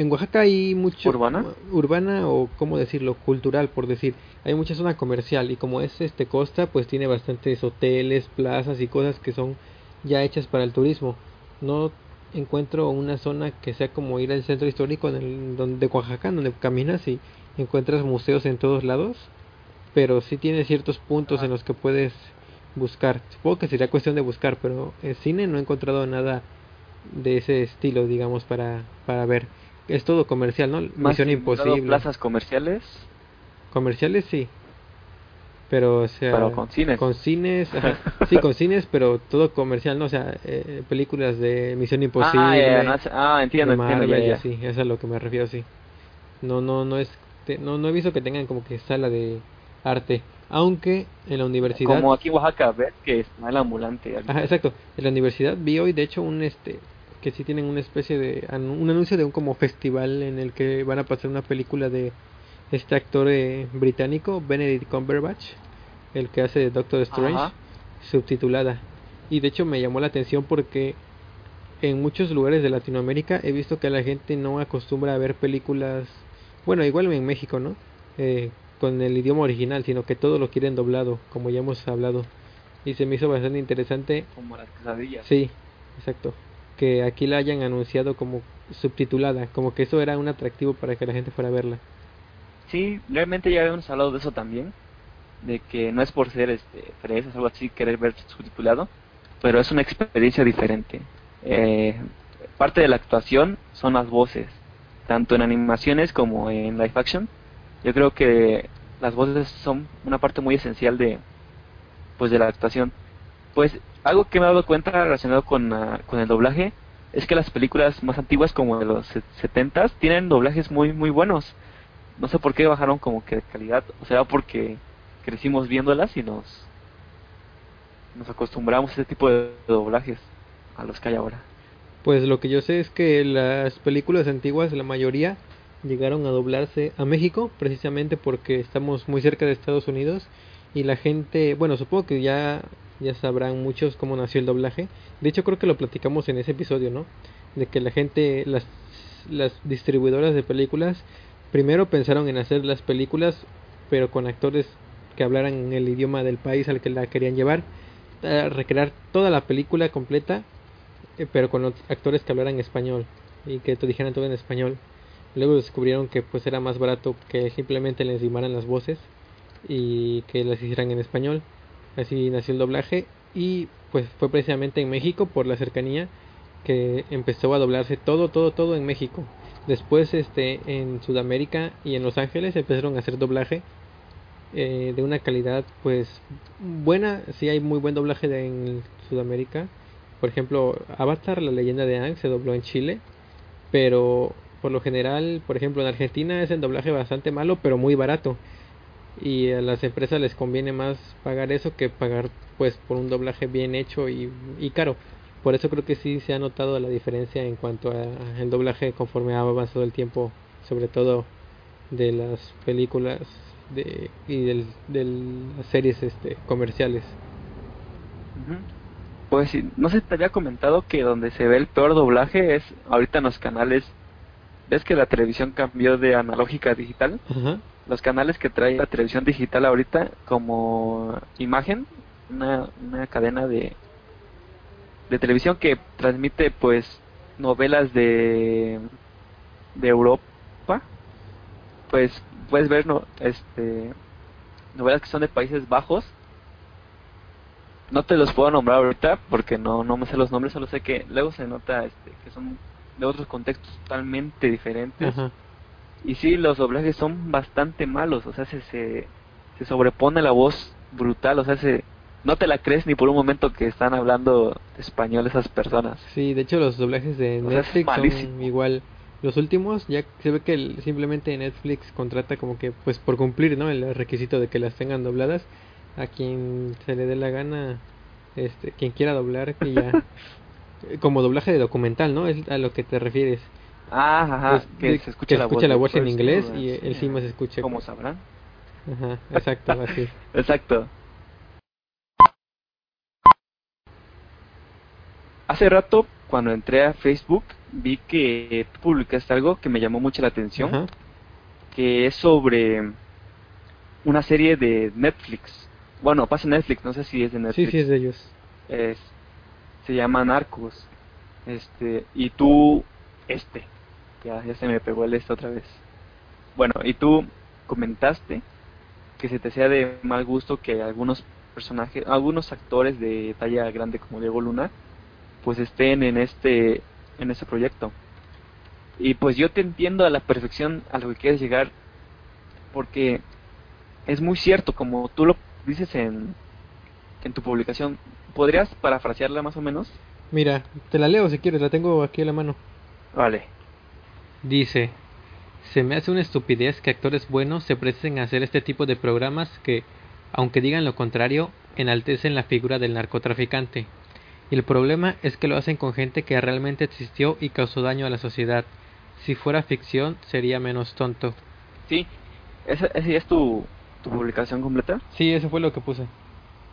en Oaxaca hay mucho ¿Urbana? urbana o cómo decirlo, cultural por decir. Hay mucha zona comercial y como es este costa, pues tiene bastantes hoteles, plazas y cosas que son ya hechas para el turismo. No encuentro una zona que sea como ir al centro histórico en el, donde, de Oaxaca, donde caminas y encuentras museos en todos lados, pero sí tiene ciertos puntos en los que puedes buscar. Supongo que sería cuestión de buscar, pero en cine no he encontrado nada de ese estilo, digamos, para, para ver. Es todo comercial, ¿no? Más Misión Imposible. plazas comerciales, Comerciales sí. Pero, o sea. Pero con cines. Con cines, ajá. Sí, con cines, pero todo comercial, ¿no? O sea, eh, películas de Misión Imposible. Ah, ya, no, ah, entiendo, entiendo, Marvel y ya. así, eso es a lo que me refiero, sí. No, no, no es. te- no, no he visto que tengan como que sala de arte. Aunque en la universidad. Como aquí en Oaxaca, ¿ves? Que está el ambulante. Ajá, exacto. En la universidad vi hoy, de hecho, un este que sí tienen una especie de un anuncio de un como festival en el que van a pasar una película de este actor eh, británico Benedict Cumberbatch, el que hace de Doctor Strange, Ajá. subtitulada. Y de hecho me llamó la atención porque en muchos lugares de Latinoamérica he visto que la gente no acostumbra a ver películas, bueno, igual en México, ¿no? Eh, con el idioma original, sino que todo lo quieren doblado, como ya hemos hablado. Y se me hizo bastante interesante Como las quesadillas. Sí, exacto. Que aquí la hayan anunciado como subtitulada, como que eso era un atractivo para que la gente fuera a verla. Sí, realmente ya habíamos hablado de eso también, de que no es por ser este, fresas o algo así querer ver subtitulado, pero es una experiencia diferente. Eh, parte de la actuación son las voces, tanto en animaciones como en live action. Yo creo que las voces son una parte muy esencial de, pues, de la actuación. Pues algo que me he dado cuenta relacionado con, ah, con el doblaje es que las películas más antiguas como de los 70 tienen doblajes muy muy buenos no sé por qué bajaron como que de calidad, o sea, porque crecimos viéndolas y nos nos acostumbramos a ese tipo de doblajes a los que hay ahora. Pues lo que yo sé es que las películas antiguas, la mayoría, llegaron a doblarse a México, precisamente porque estamos muy cerca de Estados Unidos y la gente, bueno, supongo que ya ya sabrán muchos cómo nació el doblaje. De hecho, creo que lo platicamos en ese episodio, ¿no? De que la gente, las las distribuidoras de películas primero pensaron en hacer las películas pero con actores que hablaran el idioma del país al que la querían llevar, recrear toda la película completa eh, pero con los actores que hablaran español y que te dijeran todo en español. Luego descubrieron que pues era más barato que simplemente les limaran las voces y que las hicieran en español. Así nació el doblaje y pues fue precisamente en México por la cercanía que empezó a doblarse todo, todo, todo en México. Después este en Sudamérica y en Los Ángeles empezaron a hacer doblaje eh, de una calidad pues buena, sí hay muy buen doblaje en Sudamérica. Por ejemplo, Avatar, la leyenda de Aang, se dobló en Chile, pero por lo general, por ejemplo, en Argentina es el doblaje bastante malo, pero muy barato. Y a las empresas les conviene más pagar eso que pagar pues por un doblaje bien hecho y, y caro. Por eso creo que sí se ha notado la diferencia en cuanto a el doblaje conforme ha avanzado el tiempo, sobre todo de las películas de, y del, de las series este, comerciales. Ujú. Pues sí, no sé, te había comentado que donde se ve el peor doblaje es ahorita en los canales ves que la televisión cambió de analógica a digital. Los canales que trae la televisión digital ahorita como imagen, una, una cadena de, de televisión que transmite pues novelas de, de Europa, pues puedes ver no, este, novelas que son de Países Bajos. No te los puedo nombrar ahorita porque no, no me sé los nombres, solo sé que luego se nota este, que son de otros contextos totalmente diferentes. Y sí, los doblajes son bastante malos, o sea, se, se, se sobrepone la voz brutal, o sea, se, no te la crees ni por un momento que están hablando español esas personas. Sí, de hecho los doblajes de Netflix son igual. Los últimos ya se ve que simplemente Netflix contrata como que pues por cumplir, ¿no? El requisito de que las tengan dobladas a quien se le dé la gana, este, quien quiera doblar que ya como doblaje de documental, ¿no? Es a lo que te refieres. Ah, ajá, que se escucha, la, voz, la voz en inglés y encima se escucha. Como sabrán. Ajá, exacto, así. exacto. Hace rato, cuando entré a Facebook, vi que publicaste algo que me llamó mucho la atención, que es sobre una serie de Netflix. Bueno, pasa Netflix, no sé si es de Netflix. Sí, sí, es de ellos. Es, se llama Narcos. Este, y tú, este, ya, se me pegó el este otra vez. Bueno, y tú comentaste que se te sea de mal gusto que algunos personajes, algunos actores de talla grande como Diego Luna, pues estén en este en este proyecto. Y pues yo te entiendo a la perfección a lo que quieres llegar porque es muy cierto como tú lo dices en en tu publicación. ¿Podrías parafrasearla más o menos? Mira, te la leo si quieres, la tengo aquí a la mano. Vale. Dice, se me hace una estupidez que actores buenos se presten a hacer este tipo de programas que, aunque digan lo contrario, enaltecen la figura del narcotraficante. Y el problema es que lo hacen con gente que realmente existió y causó daño a la sociedad. Si fuera ficción, sería menos tonto. Sí, ¿esa, es tu, tu publicación completa? Sí, eso fue lo que puse.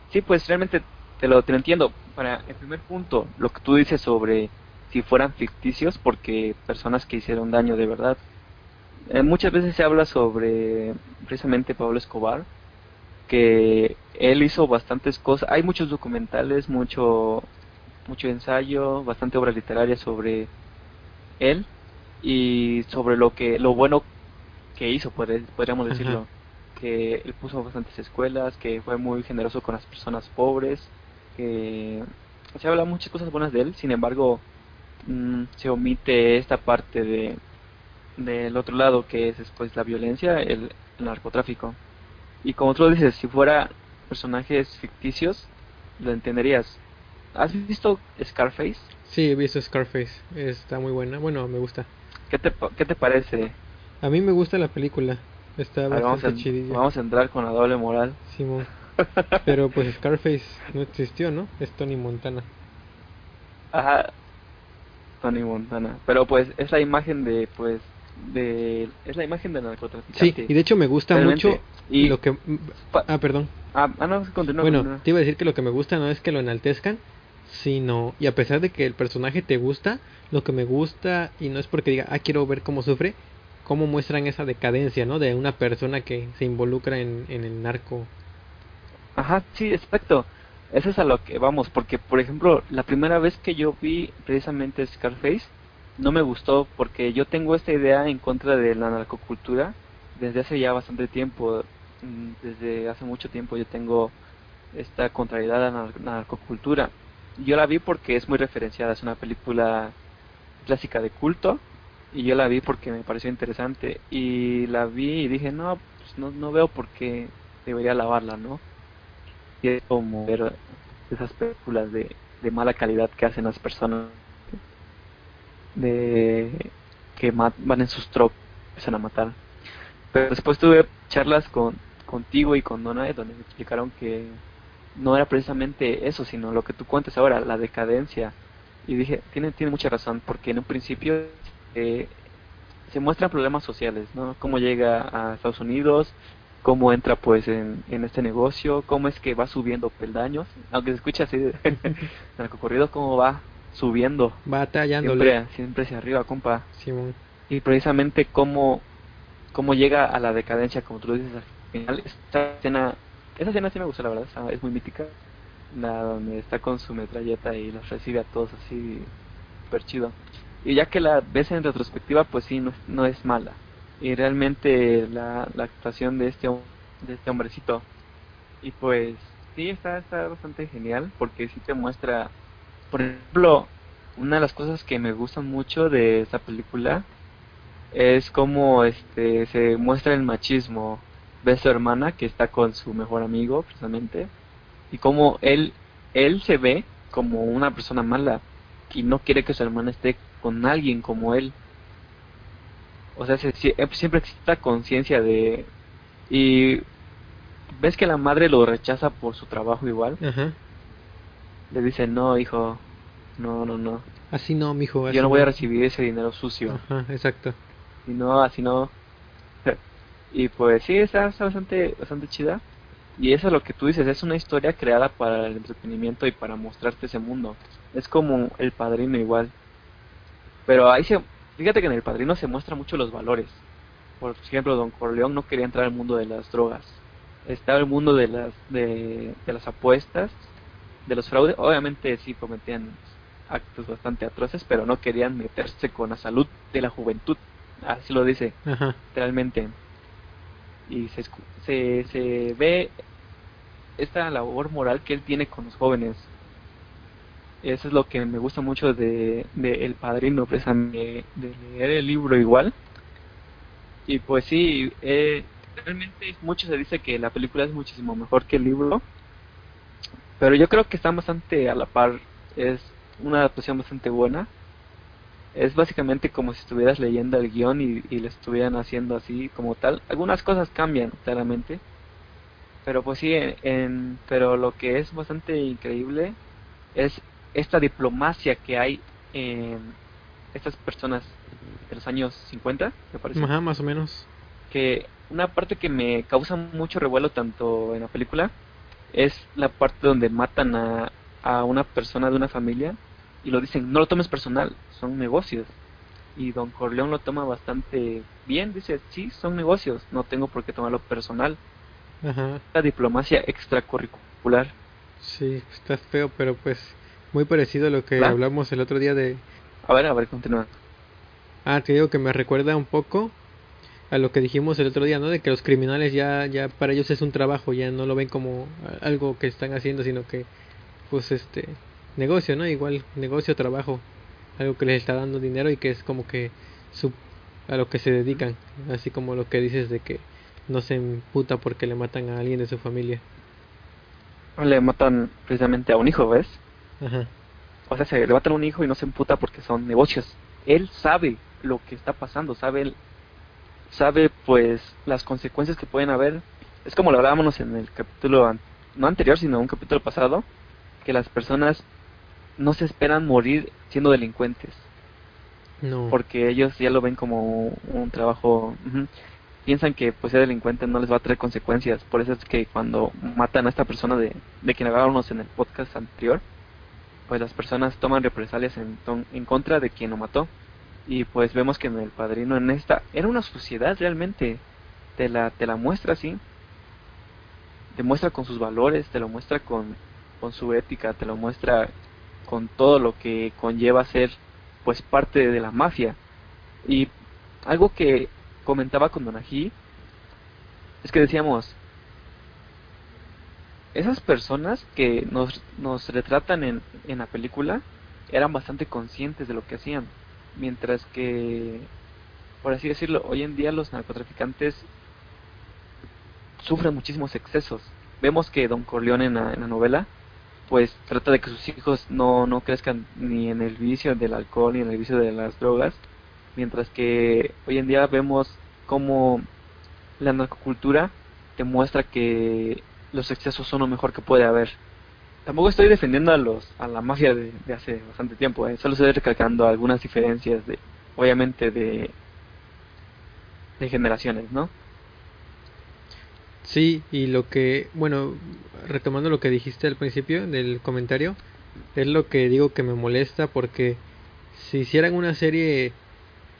Sí, pues realmente te lo, te lo entiendo. Para el primer punto, lo que tú dices sobre si fueran ficticios, porque personas que hicieron daño de verdad. Eh, muchas veces se habla sobre precisamente Pablo Escobar, que él hizo bastantes cosas. Hay muchos documentales, mucho mucho ensayo, bastante obra literaria sobre él y sobre lo que lo bueno que hizo, podríamos decirlo. Que él puso bastantes escuelas, que fue muy generoso con las personas pobres, que se habla muchas cosas buenas de él, sin embargo, mm, se omite esta parte de del otro lado que es después la violencia, el, el narcotráfico. Y como tú lo dices, si fuera personajes ficticios, lo entenderías, ¿Has visto Scarface? Sí, he visto Scarface. Está muy buena. Bueno, me gusta. ¿Qué te, qué te parece? A mí me gusta la película. Está vamos a, Vamos a entrar con la doble moral. Simón. Pero pues Scarface no existió, ¿no? Es Tony Montana. Ajá. Tony Montana. Pero pues es la imagen de, pues, de... Es la imagen del narcotraficante. Sí, y de hecho me gusta mucho y lo que... Ah, perdón. Ah, ah no, continúa. Bueno, te iba a decir que lo que me gusta no es que lo enaltezcan, sino, y a pesar de que el personaje te gusta, lo que me gusta, y no es porque diga, ah, quiero ver cómo sufre, cómo muestran esa decadencia, ¿no? De una persona que se involucra en, el narco. Ajá, sí, exacto. Eso es a lo que vamos, porque por ejemplo, la primera vez que yo vi precisamente Scarface, no me gustó porque yo tengo esta idea en contra de la narcocultura desde hace ya bastante tiempo, mm, desde hace mucho tiempo yo tengo esta contrariedad a la narcocultura yo la vi porque es muy referenciada, es una película clásica de culto y yo la vi porque me pareció interesante y la vi y dije, no, pues no, no veo por qué debería lavarla, ¿no? Y es como ver esas películas de, de mala calidad que hacen las personas de que van en sus tropas empiezan a matar. Pero después tuve charlas con contigo y con Donae donde me explicaron que no era precisamente eso, sino lo que tú cuentas ahora, la decadencia. Y dije, tiene, tiene mucha razón, porque en un principio eh, se muestran problemas sociales, ¿no? Cómo llega a Estados Unidos, cómo entra pues en, en este negocio, cómo es que va subiendo peldaños, aunque se escucha así recorrido, cómo va subiendo. Va Siempre, siempre hacia arriba, compa. Simón. y precisamente cómo, cómo llega a la decadencia, como tú lo dices al final. Esta escena, esa escena sí me gusta, la verdad, es muy mítica. La donde está con su metralleta y los recibe a todos así, súper chido. Y ya que la ves en retrospectiva, pues sí, no, no es mala. Y realmente la, la actuación de este, de este hombrecito, y pues sí, está, está bastante genial, porque sí te muestra, por ejemplo, una de las cosas que me gustan mucho de esta película es como este se muestra el machismo de su hermana que está con su mejor amigo precisamente y como él él se ve como una persona mala y no quiere que su hermana esté con alguien como él o sea eh, siempre existe esta conciencia de y ves que la madre lo rechaza por su trabajo igual le dice no hijo no, no, no. Así no, mijo. Yo no voy a recibir ese dinero sucio. Ajá, exacto. Y no, así no. y pues sí, está, bastante, bastante chida. Y eso es lo que tú dices, es una historia creada para el entretenimiento y para mostrarte ese mundo. Es como el padrino igual. Pero ahí se, fíjate que en el padrino se muestra mucho los valores. Por ejemplo, Don Corleón no quería entrar al mundo de las drogas. Estaba el mundo de las, de, de las apuestas, de los fraudes. Obviamente sí cometían actos bastante atroces, pero no querían meterse con la salud de la juventud. Así lo dice, realmente. Y se, se, se ve esta labor moral que él tiene con los jóvenes. Eso es lo que me gusta mucho de, El Padrino, de, de leer el libro igual. Y pues sí, eh, realmente mucho se dice que la película es muchísimo mejor que el libro. Pero yo creo que está bastante a la par. Es una adaptación bastante buena. Es básicamente como si estuvieras leyendo el guion y, y lo estuvieran haciendo así como tal. Algunas cosas cambian, claramente. Pero pues sí, en, pero lo que es bastante increíble es esta diplomacia que hay en estas personas de los años 50, me parece. Ajá, más o menos. Que una parte que me causa mucho revuelo tanto en la película es la parte donde matan a, a una persona de una familia y lo dicen, no lo tomes personal, son negocios. Y don Corleón lo toma bastante bien, dice, sí, son negocios, no tengo por qué tomarlo personal. Ajá. La diplomacia extracurricular. Sí, está feo, pero pues muy parecido a lo que hablamos el otro día de... A ver, a ver, continúa. Ah, te digo que me recuerda un poco a lo que dijimos el otro día, ¿no? De que los criminales ya, ya para ellos es un trabajo, ya no lo ven como algo que están haciendo, sino que, pues, este, negocio, ¿no? Igual negocio, trabajo, algo que les está dando dinero y que es como que su, a lo que se dedican, así como lo que dices de que no se emputa porque le matan a alguien de su familia. Le matan precisamente a un hijo, ¿ves? Ajá. O sea, se le matan a un hijo y no se emputa porque son negocios. Él sabe lo que está pasando, sabe sabe pues las consecuencias que pueden haber. Es como lo hablábamos en el capítulo no anterior, sino un capítulo pasado, que las personas no se esperan morir siendo delincuentes. No. Porque ellos ya lo ven como un trabajo. Piensan que pues ser delincuente no les va a traer consecuencias. Por eso es que cuando matan a esta persona de, de quien hablábamos en el podcast anterior, pues las personas toman represalias en, en contra de quien lo mató. Y pues vemos que en el padrino en esta era una sociedad realmente. Te la, te la muestra así. Te muestra con sus valores, te lo muestra con, con su ética, te lo muestra con todo lo que conlleva ser pues parte de la mafia. Y algo que comentaba con Donají es que decíamos, esas personas que nos, nos retratan en, en la película eran bastante conscientes de lo que hacían, mientras que, por así decirlo, hoy en día los narcotraficantes sufren muchísimos excesos. Vemos que Don Corleone en la novela pues trata de que sus hijos no, no crezcan ni en el vicio del alcohol ni en el vicio de las drogas, mientras que hoy en día vemos como la narcocultura te muestra que los excesos son lo mejor que puede haber. Tampoco estoy defendiendo a los a la mafia de, hace bastante tiempo, ¿eh? solo estoy recalcando algunas diferencias de, obviamente de, de generaciones, ¿no? Sí, y lo que, bueno, retomando lo que dijiste al principio del comentario, es lo que digo que me molesta porque si hicieran una serie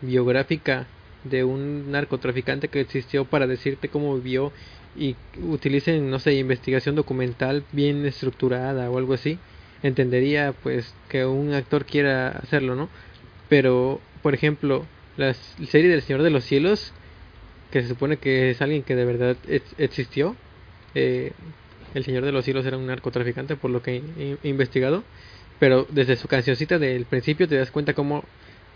biográfica de un narcotraficante que existió para decirte cómo vivió y utilicen, no sé, investigación documental bien estructurada o algo así, entendería pues que un actor quiera hacerlo, ¿no? Pero, por ejemplo, la serie del Señor de los Cielos, que se supone que es alguien que de verdad existió, eh, el Señor de los Cielos era un narcotraficante por lo que he investigado, pero desde su cancioncita del principio te das cuenta cómo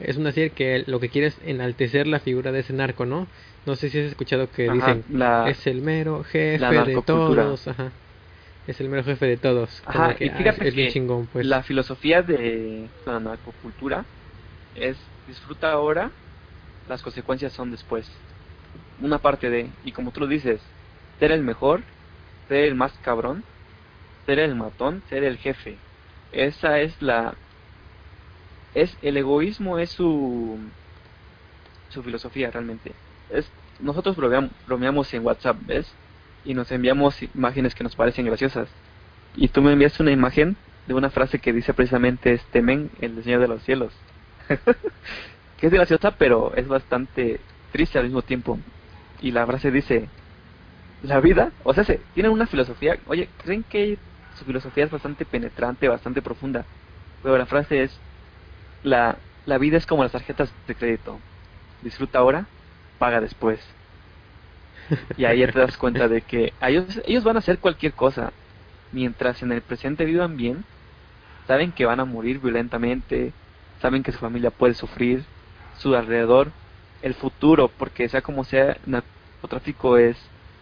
es una serie que lo que quiere es enaltecer la figura de ese narco, ¿no? No sé si has escuchado que dicen, es el mero jefe de todos, ajá. Es el mero jefe de todos. Ajá, y fíjate es, chingón, pues. la filosofía de la narcocultura es disfruta ahora, las consecuencias son después. Una parte de, y como tú lo dices, ser el mejor, ser el más cabrón, ser el matón, ser el jefe. Esa es la es el egoísmo es su su filosofía realmente. Es nosotros bromeamos, en WhatsApp, ¿ves? Y nos enviamos imágenes que nos parecen graciosas. Y tú me enviaste una imagen de una frase que dice precisamente este men, el Señor de los Cielos. que es graciosa, pero es bastante triste al mismo tiempo. Y la frase dice, la vida, o sea, se, tienen una filosofía, oye, ¿creen que su filosofía es bastante penetrante, bastante profunda? Pero la frase es, la, la vida es como las tarjetas de crédito. Disfruta ahora, paga después. Y ahí te das cuenta de que ellos, ellos van a hacer cualquier cosa. Mientras en el presente vivan bien, saben que van a morir violentamente, saben que su familia puede sufrir, su alrededor, el futuro, porque sea como sea, narcotráfico es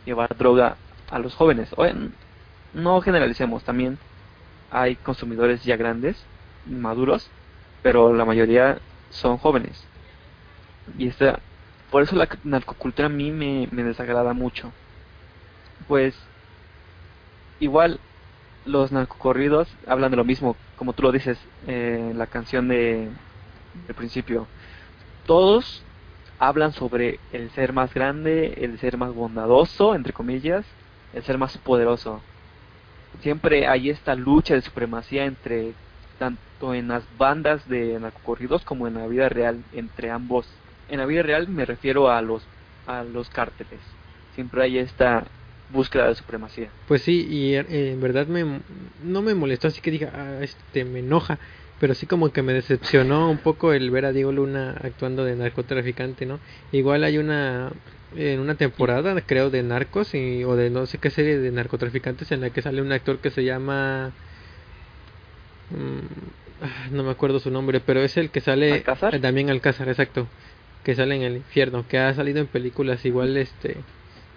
llevar droga a los jóvenes. no generalicemos, también hay consumidores ya grandes, maduros, pero la mayoría son jóvenes. Y esta, por eso la narcocultura a mí me, desagrada mucho. Pues igual los narcocorridos hablan de lo mismo, como tú lo dices, eh, la canción de del principio. Todos hablan sobre el ser más grande, el ser más bondadoso, entre comillas, el ser más poderoso. Siempre hay esta lucha de supremacía entre tanto en las bandas de narcocorridos como en la vida real entre ambos. En la vida real me refiero a los a los cárteles. Siempre hay esta búsqueda de supremacía. Pues sí, y eh, en verdad me no me molestó así que diga, ah, este me enoja, pero sí como que me decepcionó un poco el ver a Diego Luna actuando de narcotraficante, ¿no? Igual hay una en una temporada, creo, de narcos y, o de no sé qué serie de narcotraficantes en la que sale un actor que se llama no me acuerdo su nombre, pero es el que sale ¿Alcázar? Eh, también Alcázar, exacto, que sale en el infierno, que ha salido en películas igual este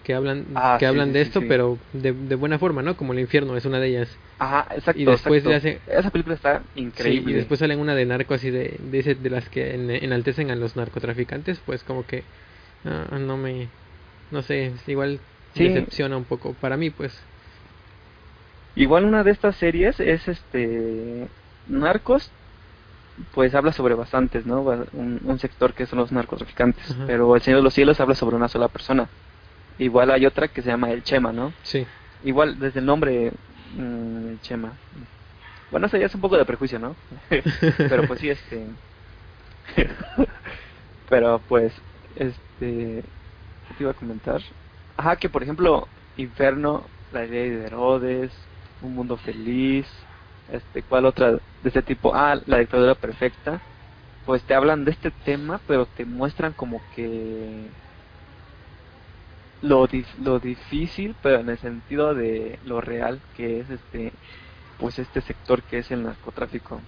que hablan ah, que hablan de esto, pero de, de, buena forma, ¿no? Como el infierno es una de ellas. Ajá, exacto. Y después hace esa película está increíble. y después salen una de narco así de de, de las que enaltecen a los narcotraficantes, pues como que ah, no me no sé, igual decepciona un poco para mí, pues. Igual una de estas series es este Narcos, pues habla sobre bastantes, ¿no? Un, sector que son los narcotraficantes, pero El Señor de los Cielos habla sobre una sola persona. Igual hay otra que se llama El Chema, ¿no? Sí. Igual desde el nombre mm, El Chema. Bueno, eso ya es un poco de prejuicio, ¿no? pero pues sí, este... pero pues, este... ¿Qué te iba a comentar? Ajá, que por ejemplo, Inferno, la ley de Herodes, un mundo feliz, este, ¿cuál otra de este tipo? Ah, la dictadura perfecta. Pues te hablan de este tema, pero te muestran como que lo, lo difícil, pero en el sentido de lo real que es este, pues este sector que es el narcotráfico.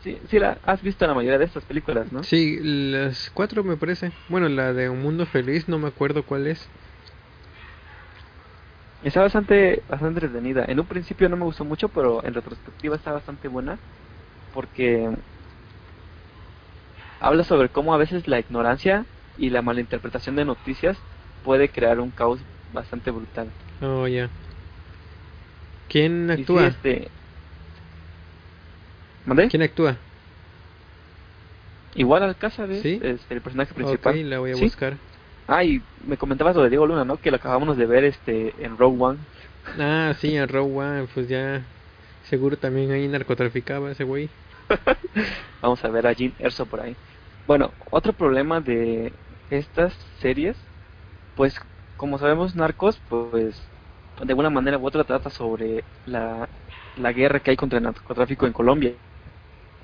Sí, sí la has visto la mayoría de estas películas, ¿no? Sí, las cuatro me parece. Bueno, la de Un Mundo Feliz, no me acuerdo cuál es. Está bastante, bastante entretenida. En un principio no me gustó mucho, pero en retrospectiva está bastante buena porque habla sobre cómo a veces la ignorancia y la malinterpretación de noticias puede crear un caos bastante brutal. Oh, ya. ¿Quién actúa? este... ¿Quién actúa? Igual Alcázar es, ¿Sí? es el personaje principal. Ok, la voy a buscar. Ah, y me comentabas lo de Diego Luna, ¿no? Que lo acabamos de ver este en Rogue One. Ah, sí, en Rogue One, pues ya seguro también ahí narcotraficaba ese güey. Vamos a ver a Jim Erso por ahí. Bueno, otro problema de estas series, pues como sabemos, Narcos, pues de alguna manera u otra trata sobre la, la guerra que hay contra el narcotráfico en Colombia.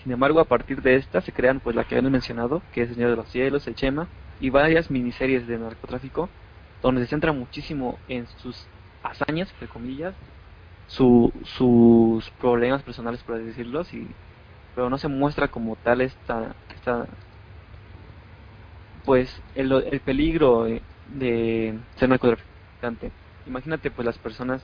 Sin embargo, a partir de esta se crean pues la que habían mencionado, que es El Señor de los Cielos, El Chema, y varias miniseries de narcotráfico, donde se centra muchísimo en sus hazañas, entre comillas, su, sus problemas personales, por decirlo, y, pero no se muestra como tal esta, esta pues el, el peligro de ser narcotraficante. Imagínate, pues las personas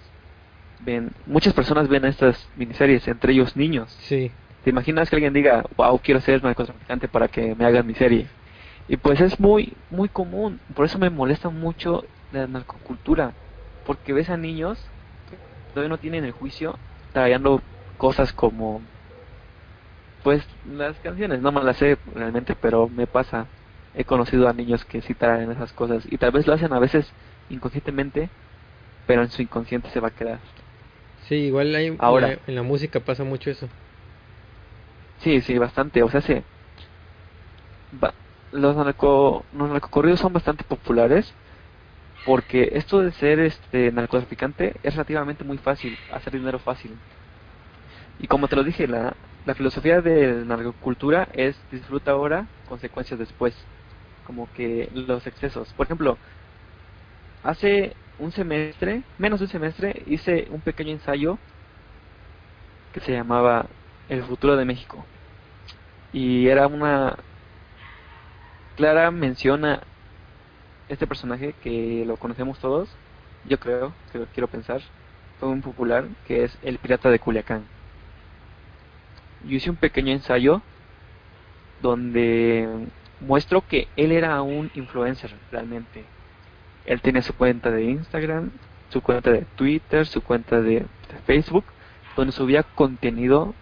ven, muchas personas ven estas miniseries, entre ellos niños. Sí. ¿Te imaginas que alguien diga, wow, quiero ser narcotraficante para que me hagan mi serie? Y pues es muy, muy común. Por eso me molesta mucho la narcocultura. Porque ves a niños que todavía no tienen el juicio trayendo cosas como, pues las canciones, no me las sé realmente, pero me pasa he conocido a niños que sí traen esas cosas y tal vez lo hacen a veces inconscientemente, pero en su inconsciente se va a quedar. Sí, igual hay, Ahora, en, la, música pasa mucho eso. Sí, sí, bastante. O sea, sí, los, narco, los narcocorridos son bastante populares porque esto de ser este narcotraficante es relativamente muy fácil, hacer dinero fácil. Y como te lo dije, la, la filosofía de la narcocultura es disfruta ahora, consecuencias después como que los excesos. Por ejemplo, hace un semestre, menos de un semestre, hice un pequeño ensayo que se llamaba El futuro de México. Y era una clara mención a este personaje que lo conocemos todos, yo creo, que quiero pensar, fue muy popular, que es el pirata de Culiacán. Yo hice un pequeño ensayo donde muestro que él era un influencer realmente. Él tiene su cuenta de Instagram, su cuenta de Twitter, su cuenta de, Facebook, donde subía contenido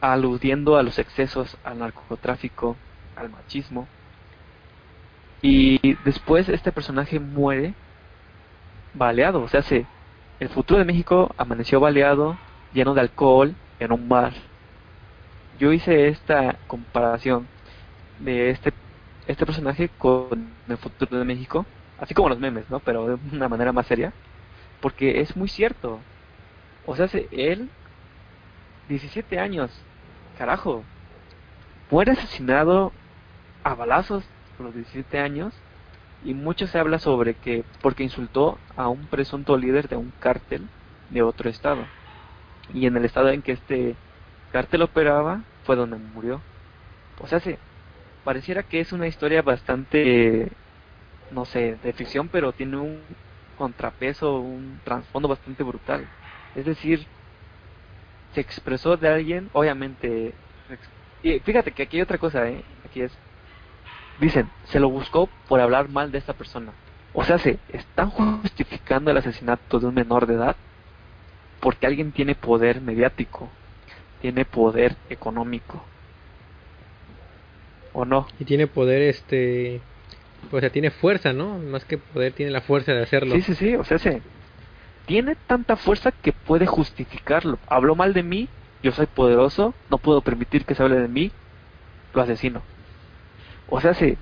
aludiendo a los excesos, al narcotráfico, al machismo. Y después este personaje muere baleado, o sea, se, el futuro de México amaneció baleado, lleno de alcohol, en un bar. Yo hice esta comparación de este, este personaje con el futuro de México, así como los memes, ¿no? Pero de una manera más seria, porque es muy cierto. O sea, él, 17 años, carajo, muere asesinado a balazos a los 17 años y mucho se habla sobre que porque insultó a un presunto líder de un cártel de otro estado. Y en el estado en que este cártel operaba fue donde murió. O sea, se, pareciera que es una historia bastante, no sé, de ficción, pero tiene un contrapeso, un trasfondo bastante brutal. Es decir, se expresó de alguien, obviamente, y fíjate que aquí hay otra cosa, ¿eh? Aquí es, dicen, se lo buscó por hablar mal de esta persona. O sea, se están justificando el asesinato de un menor de edad porque alguien tiene poder mediático, tiene poder económico, ¿O no? Y tiene poder, este. O sea, tiene fuerza, ¿no? Más que poder, tiene la fuerza de hacerlo. Sí, sí, sí. O sea, se, tiene tanta fuerza que puede justificarlo. Habló mal de mí, yo soy poderoso, no puedo permitir que se hable de mí, lo asesino. O sea, se,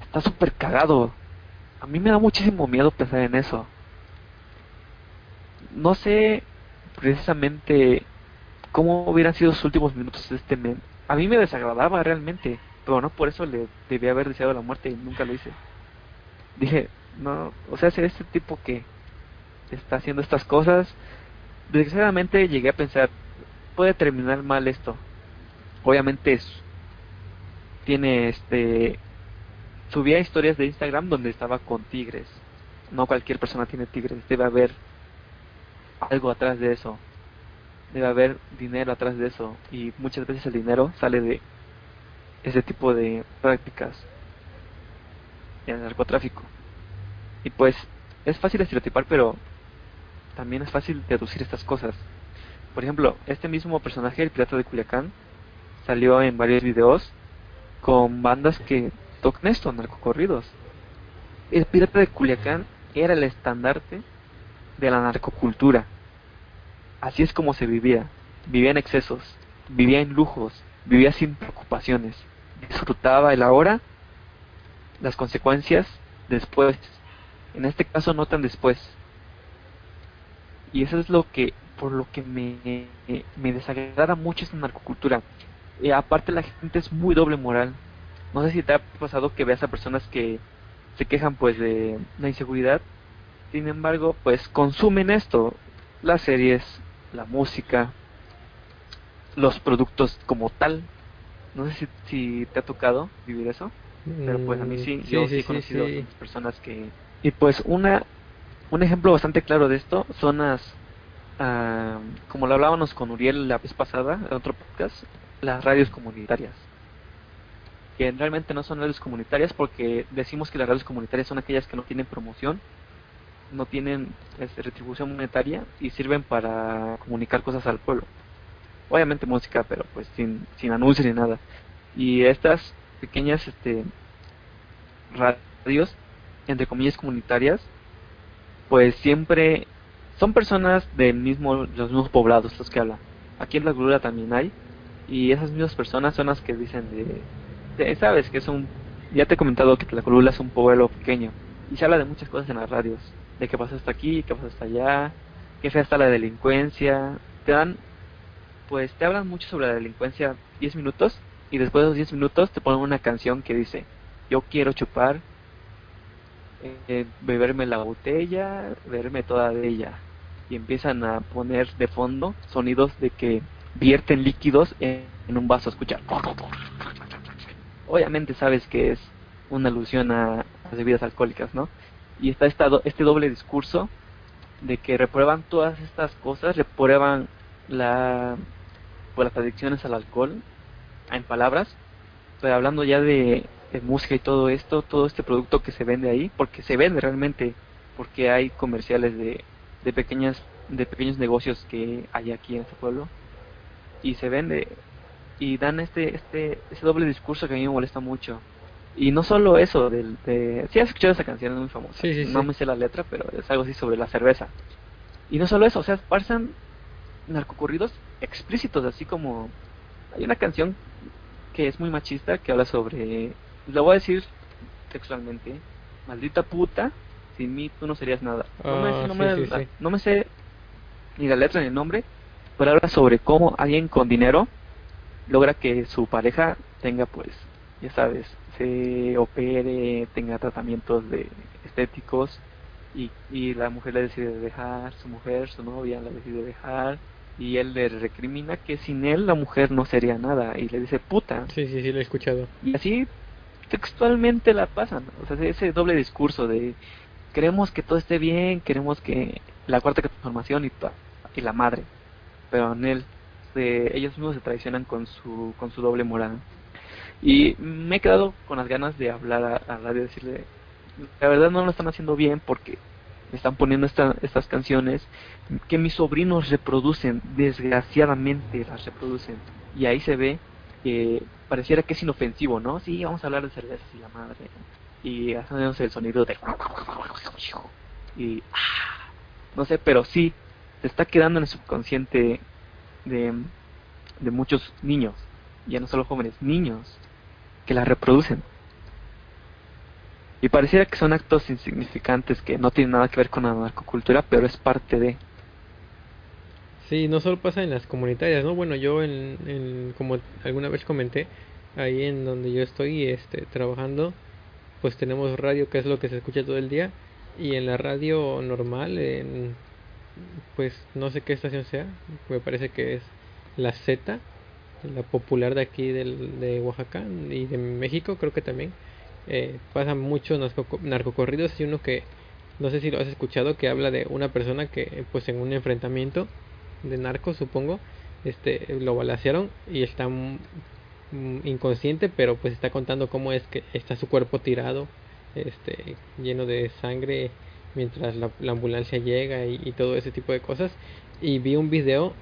está súper cagado. A mí me da muchísimo miedo pensar en eso. No sé precisamente cómo hubieran sido los últimos minutos de este men. A mí me desagradaba realmente. Pero no por eso le debía haber deseado la muerte y nunca lo hice. Dije, no, o sea, ser este tipo que está haciendo estas cosas, desgraciadamente llegué a pensar, puede terminar mal esto. Obviamente es, tiene este, subía historias de Instagram donde estaba con tigres. No cualquier persona tiene tigres, debe haber algo atrás de eso. Debe haber dinero atrás de eso. Y muchas veces el dinero sale de ese tipo de prácticas en el narcotráfico. Y pues es fácil estereotipar, pero también es fácil deducir estas cosas. Por ejemplo, este mismo personaje, el pirata de Culiacán, salió en varios videos con bandas que tocan esto, narcocorridos. El pirata de Culiacán era el estandarte de la narcocultura. Así es como se vivía. Vivía en excesos, vivía en lujos, vivía sin preocupaciones disfrutaba el ahora, las consecuencias después. En este caso no tan después. Y eso es lo que, por lo que me, me desagrada mucho esta narcocultura. Eh, aparte la gente es muy doble moral. No sé si te ha pasado que veas a personas que se quejan pues de la inseguridad. Sin embargo, pues consumen esto, las series, la música, los productos como tal. No sé si, si te ha tocado vivir eso, pero pues a mí sí, Mm, yo sí, he conocido personas que... Y pues una un ejemplo bastante claro de esto son las, ah, como lo hablábamos con Uriel la vez pasada, en otro podcast, las radios comunitarias. Que realmente no son radios comunitarias porque decimos que las radios comunitarias son aquellas que no tienen promoción, no tienen este, retribución monetaria y sirven para comunicar cosas al pueblo. Obviamente música, pero pues sin, sin anuncios ni nada. Y estas pequeñas este, radios, entre comillas comunitarias, pues siempre son personas del mismo, los mismos poblados los que hablan. Aquí en la Glura también hay, y esas mismas personas son las que dicen de, de- sabes que es un, ya te he comentado que la Colula es un pueblo pequeño, y se habla de muchas cosas en las radios, de qué pasa hasta aquí, qué pasa hasta allá, qué fea está la delincuencia, te dan, pues te hablan mucho sobre la delincuencia 10 minutos, y después de los 10 minutos te ponen una canción que dice, yo quiero chupar eh, beberme la botella, beberme toda de ella. Y empiezan a poner de fondo sonidos de que vierten líquidos en, un vaso a escuchar. Obviamente sabes que es una alusión a las bebidas alcohólicas, ¿no? Y está esta este doble discurso de que reprueban todas estas cosas, reprueban la, pues, las adicciones al alcohol, en palabras, pero hablando ya de, de música y todo esto, todo este producto que se vende ahí, porque se vende realmente, porque hay comerciales de, de pequeñas de pequeños negocios que hay aquí en este pueblo y se vende. Y dan este este ese doble discurso que a mí me molesta mucho. Y no solo eso del de sí has escuchado esa canción es muy famosa. Sí, sí, no sí. me sé la letra pero es algo así sobre la cerveza. Y no solo eso o sea pasan narcocorridos explícitos así como hay una canción que es muy machista que habla sobre lo voy a decir textualmente maldita puta sin mí tú no serías nada no, me, Ah, me- no me sé ni la letra ni el nombre habla sobre cómo alguien con dinero logra que su pareja tenga pues ya sabes se opere tenga tratamientos de estéticos y, y la mujer le decide dejar su mujer su novia la decide dejar y él le recrimina que sin él la mujer no sería nada y le dice puta Sí, sí, sí, lo he escuchado. y así textualmente la pasan o sea ese doble discurso de queremos que todo esté bien queremos que la cuarta transformación y, y la madre pero en él se- ellos mismos se traicionan con su con su doble moral. Y me he quedado con las ganas de hablar a, a radio decirle la verdad no lo están haciendo bien porque están poniendo esta- estas canciones que mis sobrinos reproducen desgraciadamente las reproducen. Y ahí se ve que pareciera que es inofensivo no sí vamos a hablar de cervezas y la madre. Y hacemos el sonido de y ah, no sé pero sí se está quedando en el subconsciente de, de muchos niños ya no solo jóvenes niños que la reproducen y pareciera que son actos insignificantes que no tienen nada que ver con la narcocultura pero es parte de Sí, no solo pasa en las comunitarias, ¿no? Bueno, yo en, en- como alguna vez comenté, ahí en donde yo estoy este, trabajando, pues tenemos radio, que es lo que se escucha todo el día, y en la radio normal, en, pues no sé qué estación sea, me parece que es la Z, la popular de aquí del, de Oaxaca y de México, creo que también, eh, pasan muchos narco- narcocorridos y uno que, no sé si lo has escuchado, que habla de una persona que pues en un enfrentamiento de narcos, supongo, este lo balacearon y está inconsciente, pero pues está contando cómo es que está su cuerpo tirado, este lleno de sangre mientras la, la ambulancia llega y, y todo ese tipo de cosas. Y vi un video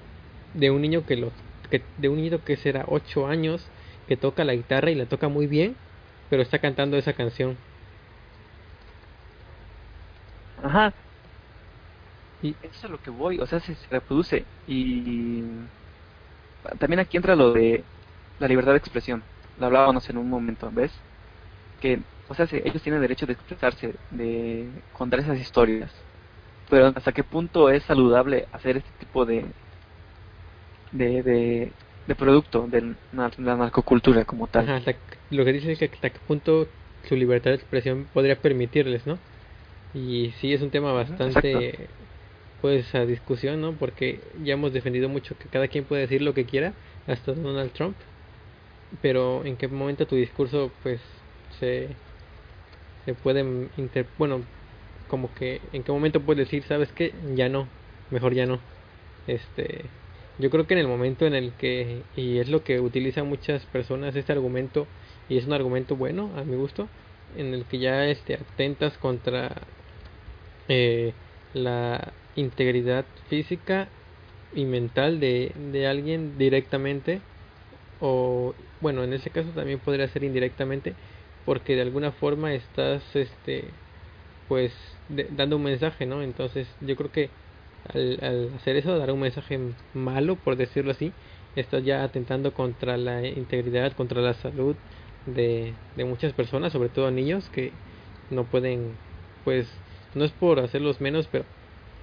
de un niño que lo que de un niño que será 8 años que toca la guitarra y la toca muy bien, pero está cantando esa canción. Ajá. Y eso es a lo que voy, o sea, se, se reproduce. Y también aquí entra lo de la libertad de expresión. lo hablábamos en un momento, ¿ves? Que, o sea, ellos tienen derecho de expresarse, de contar esas historias, pero hasta qué punto es saludable hacer este tipo de de, de, de producto de la narcocultura como tal. lo que dice es que hasta qué punto su libertad de expresión podría permitirles, ¿no? Y sí es un tema bastante pues a discusión, ¿no? Porque ya hemos defendido mucho que cada quien puede decir lo que quiera, hasta Donald Trump. Pero en qué momento tu discurso pues se se puede inter bueno, como que en qué momento puedes decir, ¿sabes qué? Ya no, mejor ya no. Este, yo creo que en el momento en el que y es lo que utilizan muchas personas este argumento y es un argumento bueno a mi gusto en el que ya este atentas contra eh, la integridad física y mental de, de alguien directamente o bueno en ese caso también podría ser indirectamente porque de alguna forma estás este pues dando un mensaje no entonces yo creo que al, al, hacer eso dar un mensaje malo por decirlo así estás ya atentando contra la integridad contra la salud de, de muchas personas sobre todo niños que no pueden pues no es por hacerlos menos pero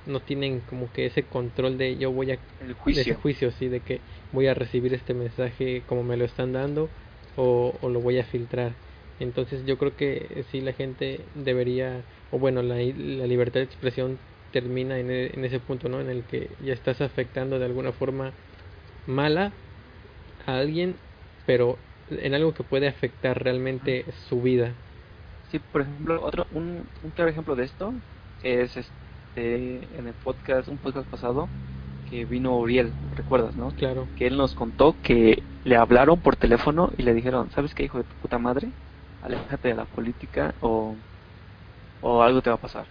no tienen como que ese control de yo voy a el juicio, ese juicio sí de que voy a recibir este mensaje como me lo están dando o, o lo voy a filtrar entonces yo creo que sí la gente debería o bueno la, la libertad de expresión termina en, e, en ese punto no en el que ya estás afectando de alguna forma mala a alguien pero en algo que puede afectar realmente su vida sí por ejemplo otro un, un claro ejemplo de esto es este en el podcast, un podcast pasado, que vino Uriel, ¿recuerdas, no? Claro. Que él nos contó que le hablaron por teléfono y le dijeron, ¿sabes qué, hijo de puta madre? Aléjate de la política o, o algo te va a pasar.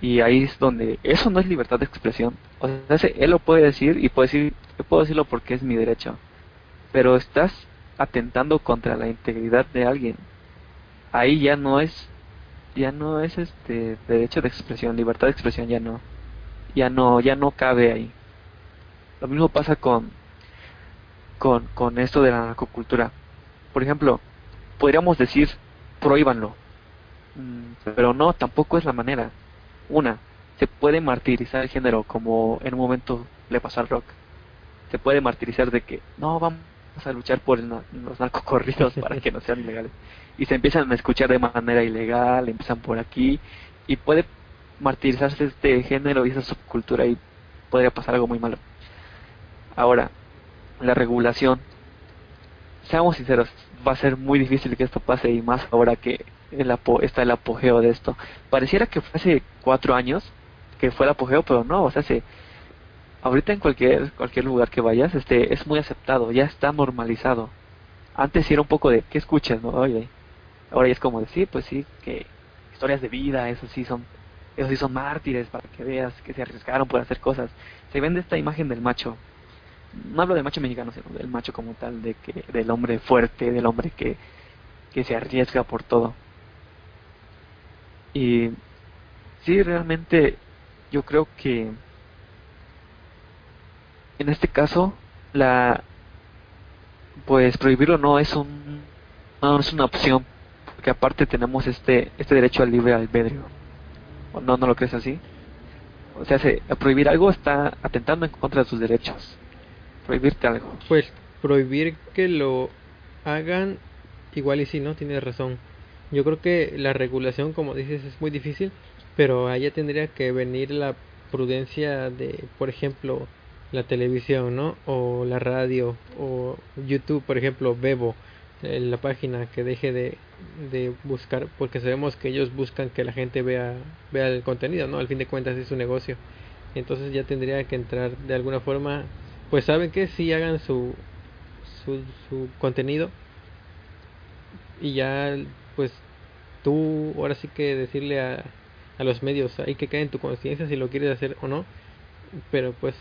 Y ahí es donde, eso no es libertad de expresión. O sea, él lo puede decir y puede decir, puedo decirlo porque es mi derecho. Pero estás atentando contra la integridad de alguien. Ahí ya no es ya no es este derecho de expresión, libertad de expresión ya no, ya no, ya no cabe ahí. Lo mismo pasa con, con, con esto de la narcocultura. Por ejemplo, podríamos decir prohíbanlo, mm, pero no, tampoco es la manera. Una, se puede martirizar el género como en un momento le pasó al rock. Se puede martirizar de que no vamos a luchar por los narcocorridos para que no sean ilegales y se empiezan a escuchar de manera ilegal, empiezan por aquí y puede martirizarse este género y esa subcultura y podría pasar algo muy malo. Ahora, la regulación. Seamos sinceros, va a ser muy difícil que esto pase y más ahora que el está el apogeo de esto. Pareciera que fue hace cuatro años que fue el apogeo, pero no, o sea, se, ahorita en cualquier cualquier lugar que vayas, este es muy aceptado, ya está normalizado. Antes era un poco de, ¿qué escuchas? No? Ahora ya es como decir, pues sí, que historias de vida, eso sí son, eso sí son mártires para que veas que se arriesgaron por hacer cosas. Se vende esta imagen del macho. No hablo del macho mexicano, sino del macho como tal, de que del hombre fuerte, del hombre que, que se arriesga por todo. Y sí, realmente yo creo que en este caso la pues prohibirlo no es un no es una opción porque aparte tenemos este este derecho al libre albedrío. ¿O no, no lo crees así? O sea, se, prohibir algo está atentando en contra de sus derechos. Prohibirte algo. Pues prohibir que lo hagan, igual y sí, ¿no? Tienes razón. Yo creo que la regulación, como dices, es muy difícil, pero allá tendría que venir la prudencia de, por ejemplo, la televisión, ¿no? O la radio, o YouTube, por ejemplo, Bebo en la página que deje de, de buscar porque sabemos que ellos buscan que la gente vea vea el contenido no al fin de cuentas es su negocio entonces ya tendría que entrar de alguna forma pues saben que si hagan su, su su contenido y ya pues tú ahora sí que decirle a, a los medios hay que caer en tu conciencia si lo quieres hacer o no pero pues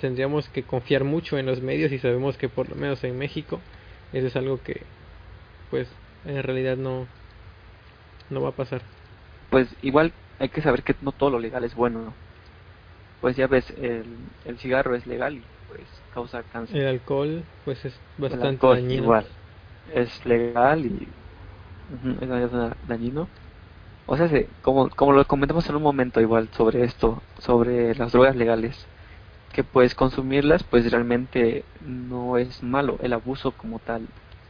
tendríamos que confiar mucho en los medios y sabemos que por lo menos en México eso es algo que, pues, en realidad no, no va a pasar. Pues igual hay que saber que no todo lo legal es bueno, ¿no? Pues ya ves, el, el cigarro es legal pues causa cáncer. El alcohol, pues es bastante dañino. Igual. es legal y es dañino. O sea, como, como lo comentamos en un momento igual sobre esto, sobre las drogas legales, que pues consumirlas pues realmente no es malo, el abuso como tal.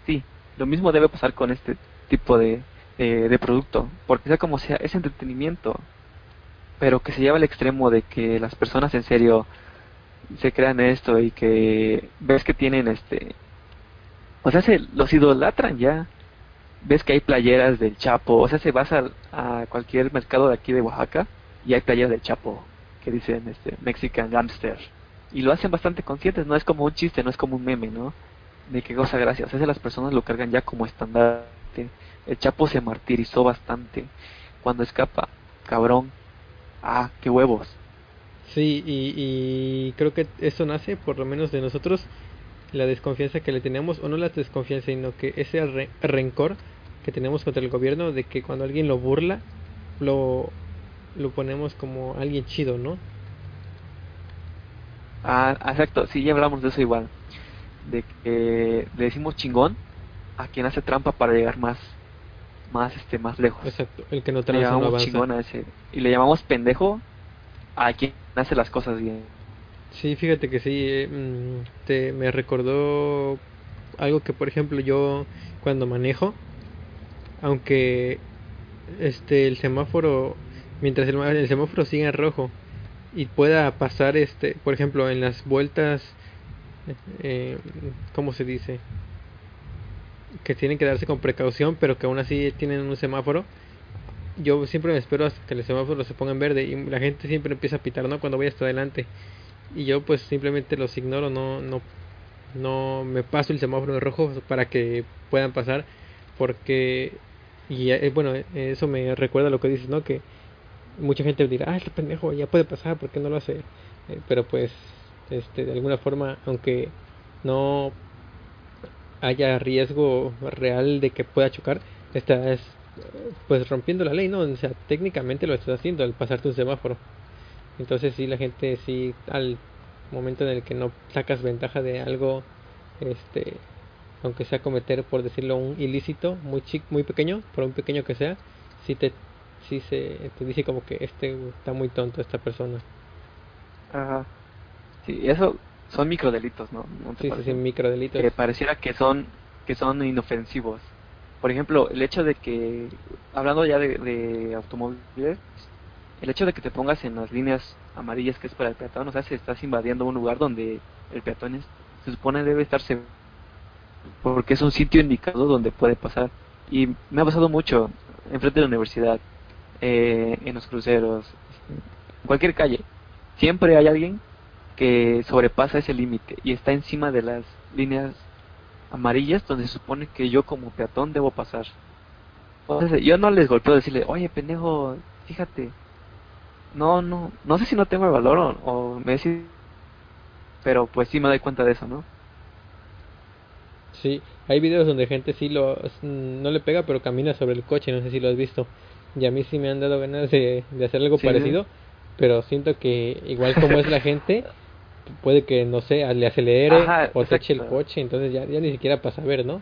Sí, lo mismo debe pasar con este tipo de, de producto, porque sea como sea, es entretenimiento, pero que se lleva al extremo de que las personas en serio se crean esto y que ves que tienen este o sea se los idolatran ya ves que hay playeras del Chapo, o sea, se vas a, cualquier mercado de aquí de Oaxaca y hay playeras del Chapo que dicen este Mexican Gangster y lo hacen bastante conscientes, no es como un chiste, no es como un meme, ¿no? De qué cosa gracia, o sea, las personas lo cargan ya como estandarte. El Chapo se martirizó bastante cuando escapa, cabrón. Ah, qué huevos. Sí, y, creo que eso nace, por lo menos de nosotros, la desconfianza que le tenemos, o no la desconfianza, sino que ese rencor que tenemos contra el gobierno de que cuando alguien lo burla, lo, lo ponemos como alguien chido, ¿no? Ah, exacto, sí, ya hablamos de eso igual. De que le decimos chingón a quien hace trampa para llegar más más este más lejos. Exacto, el que no le llamamos chingón a ese y le llamamos pendejo a quien hace las cosas bien. Sí, fíjate que sí, eh, mm, te, me recordó algo que por ejemplo yo cuando manejo aunque este el semáforo mientras el, el semáforo siga en rojo y pueda pasar este por ejemplo en las vueltas eh, cómo se dice que tienen que darse con precaución pero que aún así tienen un semáforo yo siempre me espero hasta que el semáforo se ponga en verde y la gente siempre empieza a pitar no cuando voy hasta adelante y yo pues simplemente los ignoro no no no me paso el semáforo en rojo para que puedan pasar porque y eh, bueno, eso me recuerda lo que dices, ¿no? Que mucha gente dirá, ah, este pendejo ya puede pasar, ¿por qué no lo hace? Eh, pero pues, este, de alguna forma, aunque no haya riesgo real de que pueda chocar, estás pues rompiendo la ley, ¿no? O sea, técnicamente lo estás haciendo al pasarte un semáforo. Entonces sí, la gente sí, al momento en el que no sacas ventaja de algo, este, aunque sea cometer, por decirlo, un ilícito muy chico, muy pequeño, por un pequeño que sea, si te, si se te dice como que este está muy tonto esta persona. Ajá. Sí, eso son microdelitos, ¿no? ¿No sí, sí, sí, microdelitos. Que pareciera que son que son inofensivos. Por ejemplo, el hecho de que, hablando ya de, automóviles, el hecho de que te pongas en las líneas amarillas que es para el peatón, o sea, si estás invadiendo un lugar donde el peatón se supone debe estarse porque es un sitio indicado donde puede pasar. Y me ha pasado mucho enfrente de la universidad, eh, en los cruceros, en cualquier calle. Siempre hay alguien que sobrepasa ese límite y está encima de las líneas amarillas donde se supone que yo como peatón debo pasar. Entonces, yo no les golpeo decirle, oye pendejo, fíjate. No, no, no sé si no tengo el valor o, o me decís, pero pues sí me doy cuenta de eso, ¿no? Sí, hay videos donde gente sí lo no le pega, pero camina sobre el coche, no sé si lo has visto. Y a mí sí me han dado ganas de, hacer algo parecido, pero siento que igual como es la gente, puede que, no sé, le acelere o se eche el coche, entonces ya, ya ni siquiera pasa a ver, ¿no?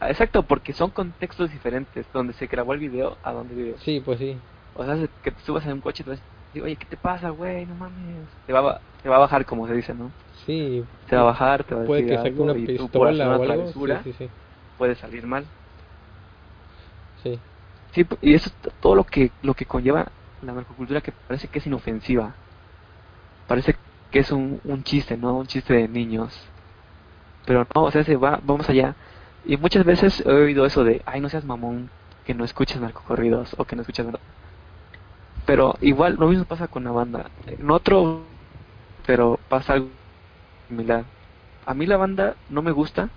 Ah, exacto, porque son contextos diferentes, donde se grabó el video a donde vive. Sí, pues sí. O sea, que te subas en un coche y te digo, oye, ¿qué te pasa, güey? No mames. Te va, te va a bajar, como se dice, ¿no? Sí. Se va a bajar, te va a Puede que saque una pistola o algo. Sí, sí, Puede salir mal. Sí. Sí, y eso es todo lo que, lo que conlleva la narcocultura que parece que es inofensiva. Parece que es un, un chiste, ¿no? Un chiste de niños. Pero no, o sea, se va, vamos allá. Y muchas veces he oído eso de, ay, no seas mamón, que no escuchas narcocorridos o que no escuchas... Pero igual, lo mismo pasa con la banda. En otro, pero pasa algo similar. A mí la banda no me gusta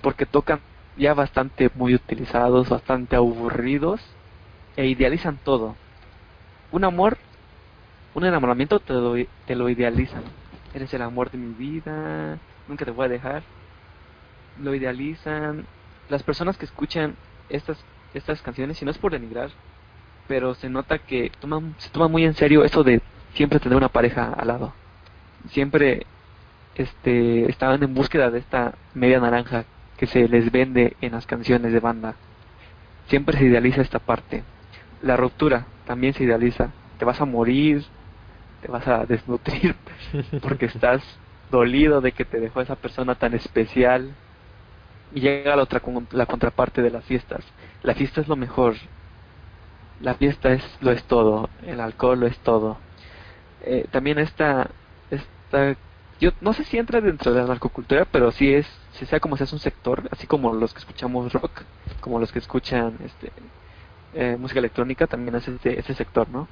porque tocan ya bastante muy utilizados, bastante aburridos e idealizan todo. Un amor, un enamoramiento te lo, te lo idealizan. Eres el amor de mi vida, nunca te voy a dejar. Lo idealizan. Las personas que escuchan estas estas canciones, y no es por denigrar, pero se nota que toman, se toma muy en serio eso de siempre tener una pareja al lado. Siempre este estaban en búsqueda de esta media naranja que se les vende en las canciones de banda. Siempre se idealiza esta parte. La ruptura también se idealiza. Te vas a morir, te vas a desnutrir porque estás dolido de que te dejó esa persona tan especial. Y llega la otra la contraparte de las fiestas. La fiesta es lo mejor. La fiesta es lo es todo. El alcohol lo es todo. Eh, también esta esta yo no sé si entra dentro de la narcocultura, pero sí es, si sea como si es un sector, así como los que escuchamos rock, como los que escuchan este eh, música electrónica, también es ese, ese sector, ¿no?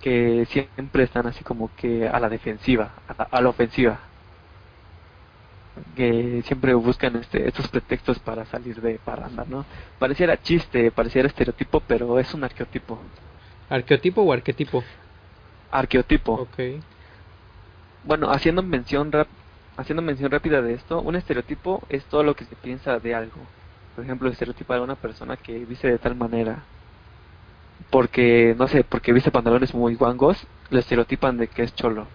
Que siempre están así como que a la defensiva, a la, ofensiva. Que siempre buscan este, estos pretextos para salir de parranda, ¿no? Pareciera chiste, pareciera estereotipo, pero es un arqueotipo. ¿Arqueotipo o arquetipo? Arqueotipo. Ok bueno, haciendo mención rap haciendo mención rápida de esto, un estereotipo es todo lo que se piensa de algo. Por ejemplo, el estereotipo de una persona que viste de tal manera, porque, no sé, porque viste pantalones muy guangos, lo estereotipan de que es cholo,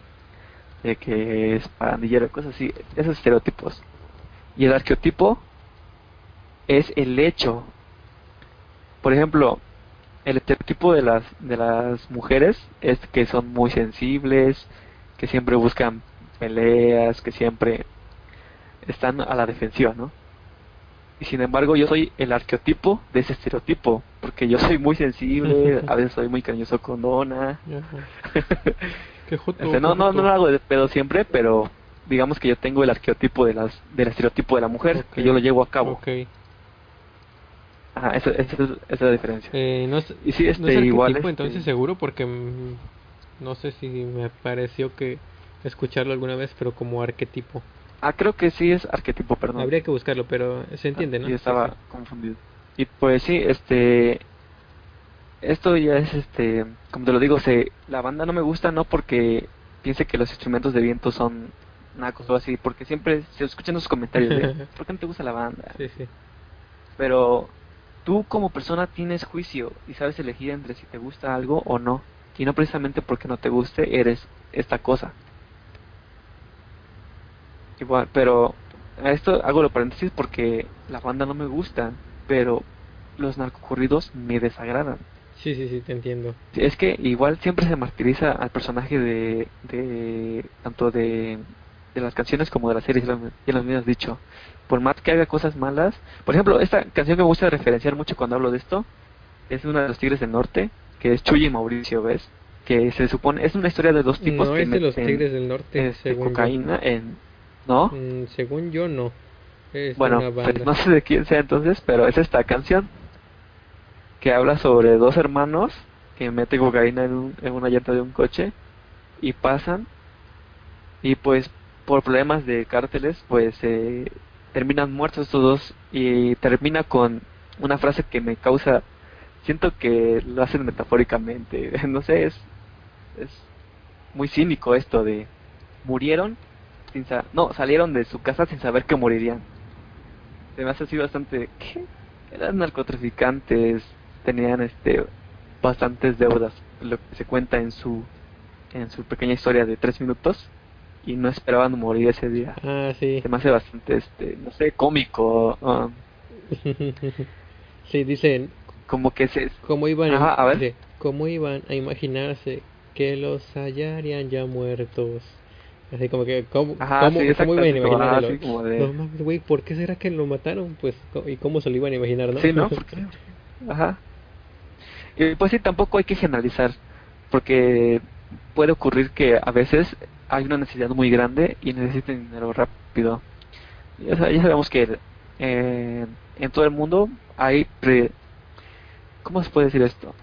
de que es pandillero, cosas así, esos estereotipos. Y el arqueotipo es el hecho. Por ejemplo, el estereotipo de las, de las mujeres es que son muy sensibles, que siempre buscan peleas, que siempre están a la defensiva, ¿no? Y sin embargo yo soy el arqueotipo de ese estereotipo, porque yo soy muy sensible, a veces soy muy cariñoso con Dona. Este, no, no, no lo hago de pedo siempre, pero digamos que yo tengo el arqueotipo de las, del estereotipo de la mujer, que yo lo llevo a cabo. Okay. Ajá, esa, esa, es la diferencia. Eh, no es, y sí, este, igual. Este entonces seguro, porque mm, no sé si me pareció que escucharlo alguna vez, pero como arquetipo. Ah, creo que sí es arquetipo, perdón. Habría que buscarlo, pero se entiende, ¿no? Sí, estaba confundido. Y pues sí, este esto ya es este, como te lo digo, se la banda no me gusta no porque piense que los instrumentos de viento son nacos o así, porque siempre se escuchan los comentarios de ¿por qué no te gusta la banda? Sí, sí. Pero tú como persona tienes juicio y sabes elegir entre si te gusta algo o no y no precisamente porque no te guste eres esta cosa. Igual, pero a esto hago lo paréntesis porque la banda no me gusta, pero los narcocorridos me desagradan. Sí, sí, sí, te entiendo. Es que igual siempre se martiriza al personaje de, de tanto de, de las canciones como de las series, ya lo has dicho. Por más que haga cosas malas, por ejemplo, esta canción que me gusta referenciar mucho cuando hablo de esto es una de los Tigres del Norte, que es Chuy y Mauricio, ¿ves? Que se supone, es una historia de dos tipos no que es de los Tigres del Norte, este, cocaína en... ¿No? Mm, según yo no. Es bueno, una banda. no sé de quién sea entonces, pero es esta canción que habla sobre dos hermanos que meten cocaína en, en una llanta de un coche y pasan y pues por problemas de cárteles pues eh, terminan muertos estos dos y termina con una frase que me causa siento que lo hacen metafóricamente. No sé, es, es muy cínico esto de murieron sin no, salieron de su casa sin saber que morirían. Se me hace así bastante ¿qué? eran narcotraficantes, tenían este bastantes deudas, lo que se cuenta en su en su pequeña historia de tres minutos y no esperaban morir ese día. Ah, sí. Se me hace bastante este, no sé, cómico. Um. sí, dicen como que se cómo iban a ver. cómo iban a imaginarse que los hallarían ya muertos así como que cómo, cómo, cómo iban a imaginarlo como de... no mames güey por qué será que lo mataron pues y cómo se lo iban a imaginar no sí no ajá. Y pues sí tampoco hay que generalizar porque puede ocurrir que a veces hay una necesidad muy grande y necesiten dinero rápido. Ya sabemos que eh, en todo el mundo hay pre ¿cómo se puede decir esto?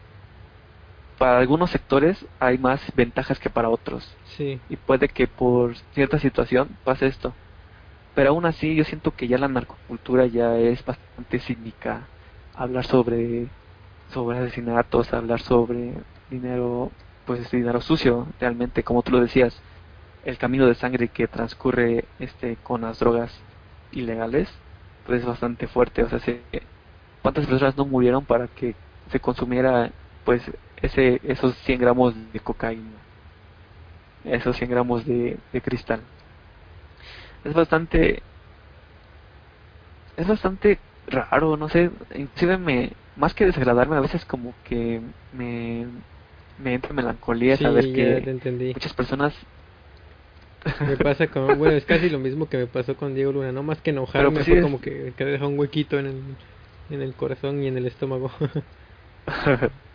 Para algunos sectores hay más ventajas que para otros. Sí. Y puede que por cierta situación pase esto. Pero aún así yo siento que ya la narcocultura ya es bastante cínica. Hablar sobre sobre asesinatos, hablar sobre dinero, pues dinero sucio, realmente, como tú lo decías, el camino de sangre que transcurre este con las drogas ilegales, pues es bastante fuerte. O sea, ¿cuántas personas no murieron para que se consumiera pues ese esos 100 gramos de cocaína esos 100 gramos de, de cristal. Es bastante es bastante raro, no sé, inclusive me, más que desagradarme, a veces como que me, me entra melancolía saber que muchas personas me pasa con bueno es casi lo mismo que me pasó con Diego Luna no más que enojarme pues fue como que, que deja un huequito en el, en el corazón y en el estómago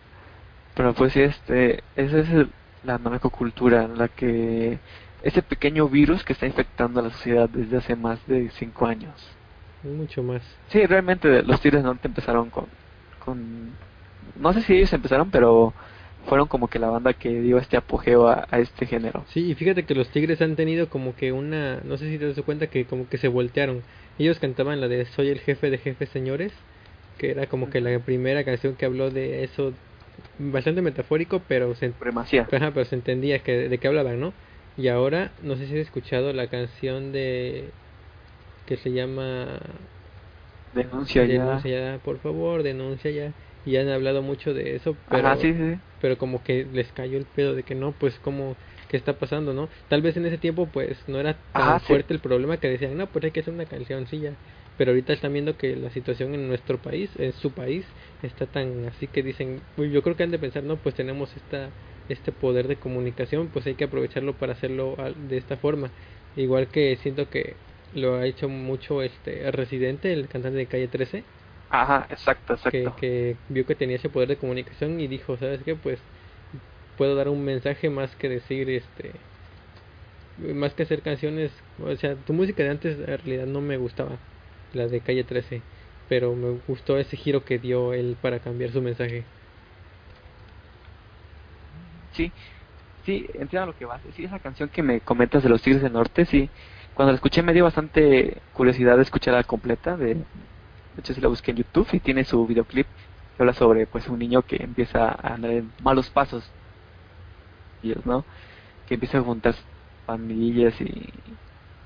pero pues sí este esa es la narcocultura en la que ese pequeño virus que está infectando a la sociedad desde hace más de cinco años mucho más sí realmente los Tigres Norte empezaron con con no sé si ellos empezaron pero fueron como que la banda que dio este apogeo a, este género. Sí, y fíjate que los Tigres han tenido como que una, no sé si te das cuenta que como que se voltearon. Ellos cantaban la de Soy el jefe de jefes señores, que era como que la primera canción que habló de eso, bastante metafórico, pero se, pero se entendía que, de qué hablaban, ¿no? Y ahora, no sé si has escuchado la canción de que se llama Denuncia, denuncia ya. por favor, denuncia ya y han hablado mucho de eso, pero, pero como que les cayó el pedo de que no, pues como, ¿qué está pasando, no? Tal vez en ese tiempo pues no era tan fuerte el problema que decían, no, pues hay que hacer una cancioncilla, pero ahorita están viendo que la situación en nuestro país, en su país, está tan así que dicen, yo creo que han de pensar, no, pues tenemos esta este poder de comunicación, pues hay que aprovecharlo para hacerlo de esta forma. Igual que siento que lo ha hecho mucho este Residente, el cantante de Calle 13, Ajá, exacto, exacto. Que, vio que tenía ese poder de comunicación y dijo, ¿sabes qué? Pues puedo dar un mensaje más que decir, este, más que hacer canciones, o sea, tu música de antes en realidad no me gustaba, la de Calle 13, pero me gustó ese giro que dio él para cambiar su mensaje. Sí, sí, entiendo lo que vas. Sí, esa canción que me comentas de los Tigres del Norte, sí, cuando la escuché me dio bastante curiosidad de escucharla completa, de hecho, si la busqué en YouTube y tiene su videoclip que habla sobre pues un niño que empieza a andar en malos pasos. ¿no? Que empieza a juntar pandillas y,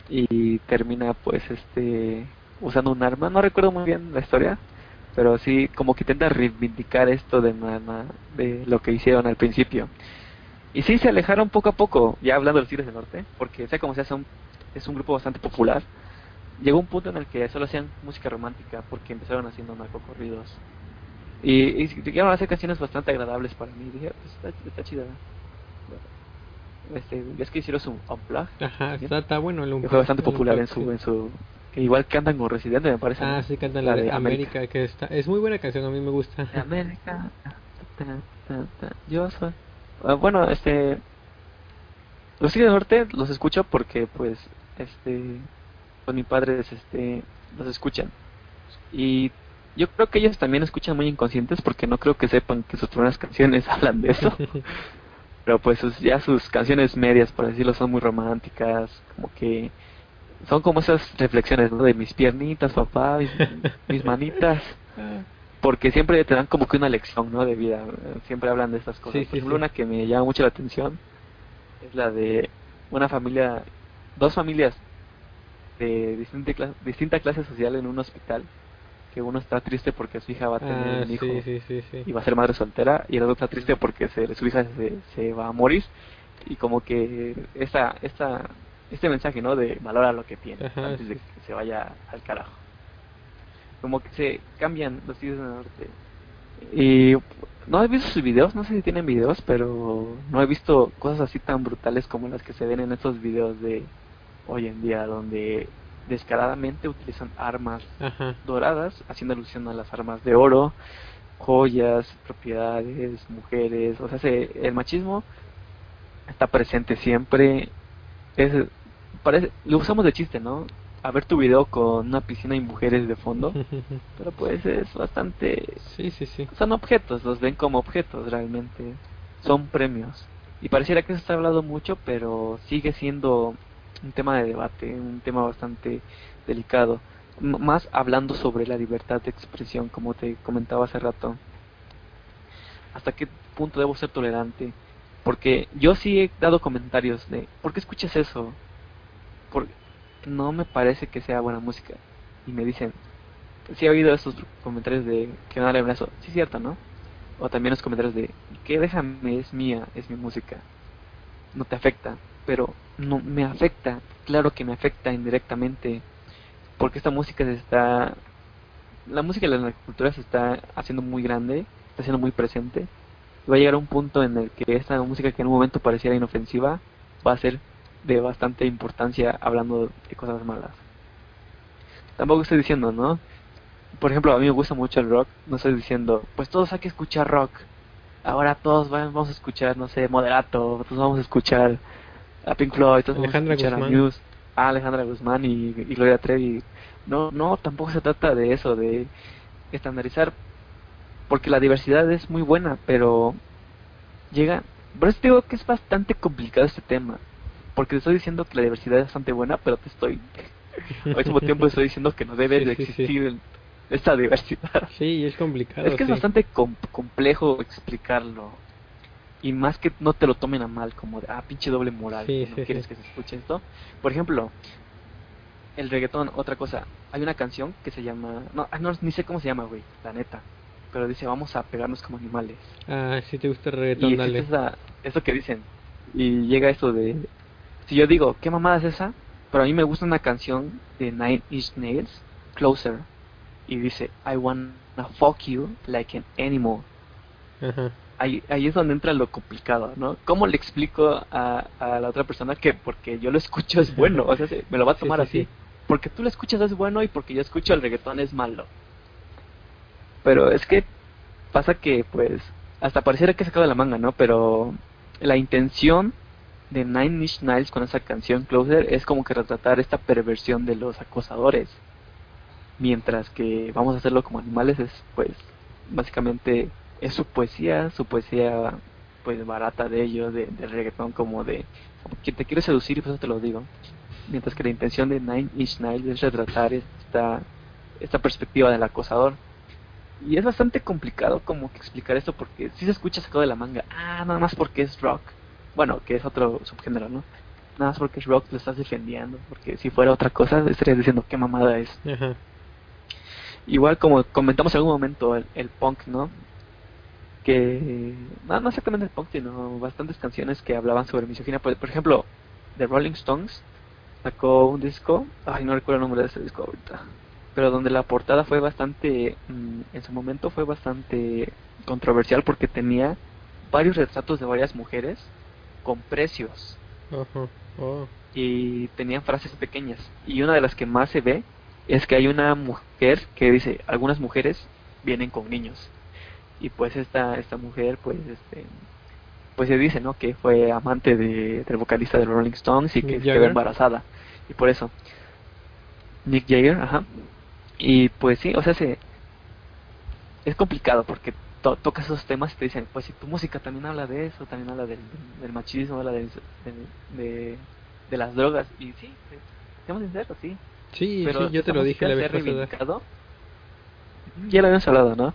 y termina pues este usando un arma. No recuerdo muy bien la historia, pero sí como que intenta reivindicar esto de, de lo que hicieron al principio. Y sí se alejaron poco a poco, ya hablando de los Tigres del Norte, porque sea como sea, son, es un grupo bastante popular llegó un punto en el que solo hacían música romántica porque empezaron haciendo narcocorridos. Y, y llegaron a hacer canciones bastante agradables para mí. Dije, pues está, está chida. Este, es que hicieron su Unplugged. Ajá, está, bueno el Fue bastante popular en su, en su igual cantan con Residente me parece ah sí cantan la, de América, que está es muy buena canción a mí me gusta América yo soy ah, bueno este los Tigres Norte los escucho porque pues este mi padre este, los escuchan. Y yo creo que ellos también escuchan muy inconscientes porque no creo que sepan que sus primeras canciones hablan de eso. Pero pues ya sus canciones medias, por decirlo, son muy románticas, como que son como esas reflexiones de mis piernitas, papá, mis, manitas. Porque siempre te dan como que una lección, ¿no? De vida. Siempre hablan de estas cosas. por ejemplo, una que me llama mucho la atención es la de una familia, dos familias de distinta, distinta clase social en un hospital que uno está triste porque su hija va a tener ah, un hijo y va a ser madre soltera y el otro está triste porque se, su hija se, se va a morir y como que esta, esta, este mensaje no de valora lo que tiene antes de que se vaya al carajo. Como que se cambian los tíos del norte. Y no he visto sus videos no sé si tienen videos pero no he visto cosas así tan brutales como las que se ven en estos videos de hoy en día donde descaradamente utilizan armas doradas, haciendo alusión a las armas de oro, joyas, propiedades, mujeres, o sea, el machismo está presente siempre. Es, parece, lo usamos de chiste, ¿no? A ver tu video con una piscina y mujeres de fondo, pero pues es bastante... Sí, sí, sí. Son objetos, los ven como objetos realmente, son premios. Y pareciera que se está hablando mucho, pero sigue siendo un tema de debate, un tema bastante delicado, más hablando sobre la libertad de expresión, como te comentaba hace rato. ¿Hasta qué punto debo ser tolerante? Porque yo sí he dado comentarios de, ¿por qué escuchas eso? Porque no me parece que sea buena música. Y me dicen, sí he oído esos comentarios de que no le eso. Sí, cierto, ¿no? O también los comentarios de, que déjame, es mía, es mi música. No te afecta pero no me afecta, claro que me afecta indirectamente, porque esta música se está la música de la cultura se está haciendo muy grande, está siendo muy presente. Y va a llegar a un punto en el que esta música que en un momento pareciera inofensiva va a ser de bastante importancia hablando de cosas malas. Tampoco estoy diciendo, ¿no? Por ejemplo, a mí me gusta mucho el rock, no estoy diciendo, pues todos hay que escuchar rock. Ahora todos vamos a escuchar, no sé, Moderato, todos vamos a escuchar a Pink Floyd, todos vamos a escuchar a Muse, a Alejandra Guzmán y, y Gloria Trevi. No, no, tampoco se trata de eso, de estandarizar, porque la diversidad es muy buena, pero llega... Por eso digo que es bastante complicado este tema, porque te estoy diciendo que la diversidad es bastante buena, pero te estoy... al mismo tiempo estoy diciendo que no debe de existir esta diversidad. Sí, es complicado. Es que es bastante complejo explicarlo. Y más que no te lo tomen a mal, como de, ah, pinche doble moral, no quieres que se escuche esto. Por ejemplo, el reggaetón, otra cosa. Hay una canción que se llama. No, ah, no ni sé cómo se llama, güey, la neta. Pero dice, vamos a pegarnos como animales. Ah, si te gusta el reggaetón, y dale. Esa, eso que dicen. Y llega eso de. Si yo digo, ¿qué mamada es esa? Pero a mí me gusta una canción de Nine Inch Nails, Closer. Y dice, I wanna fuck you like an animal. Ahí, ahí es donde entra lo complicado, ¿no? ¿Cómo le explico a, a la otra persona que porque yo lo escucho es bueno? O sea, me lo va a tomar así porque tú lo escuchas es bueno y porque yo escucho el reggaetón es malo. Pero es que pasa que pues hasta pareciera que he sacado de la manga, ¿no? Pero la intención de Nine Inch Nails con esa canción Closer es como que retratar esta perversión de los acosadores. Mientras que vamos a hacerlo como animales es pues básicamente es su poesía, su poesía pues barata de ellos, de, de reggaetón como de que te quiero seducir y por eso te lo digo mientras que la intención de Nine Inch Nails es retratar esta, esta perspectiva del acosador. Y es bastante complicado como que explicar esto porque si se escucha sacado de la manga, ah, nada más porque es rock. Bueno, que es otro subgénero, ¿no? Nada más porque rock lo estás defendiendo, porque si fuera otra cosa estarías diciendo qué mamada es. Igual como comentamos en algún momento el, punk, ¿no? Que no, no exactamente el punk, sino bastantes canciones que hablaban sobre misoginia. Por, por ejemplo, The Rolling Stones sacó un disco, ay no recuerdo el nombre de ese disco ahorita, pero donde la portada fue bastante, mm, en su momento fue bastante controversial porque tenía varios retratos de varias mujeres con precios. Oh. Y tenían frases pequeñas. Y una de las que más se ve es que hay una mujer que dice, algunas mujeres vienen con niños. Y pues esta, esta mujer pues este pues se dice, ¿no? Que fue amante de, del vocalista de los Rolling Stones y que quedó embarazada. Y por eso. Nick Jagger, ajá. Y pues sí, o sea, se, es complicado porque to tocas esos temas y te dicen, pues si tu música también habla de eso, también habla del, del machismo, habla de, de, de, las drogas. Y sí, seamos sinceros, sí. Sí, Pero yo te lo dije la vez pasada. Ya lo habíamos hablado, ¿no?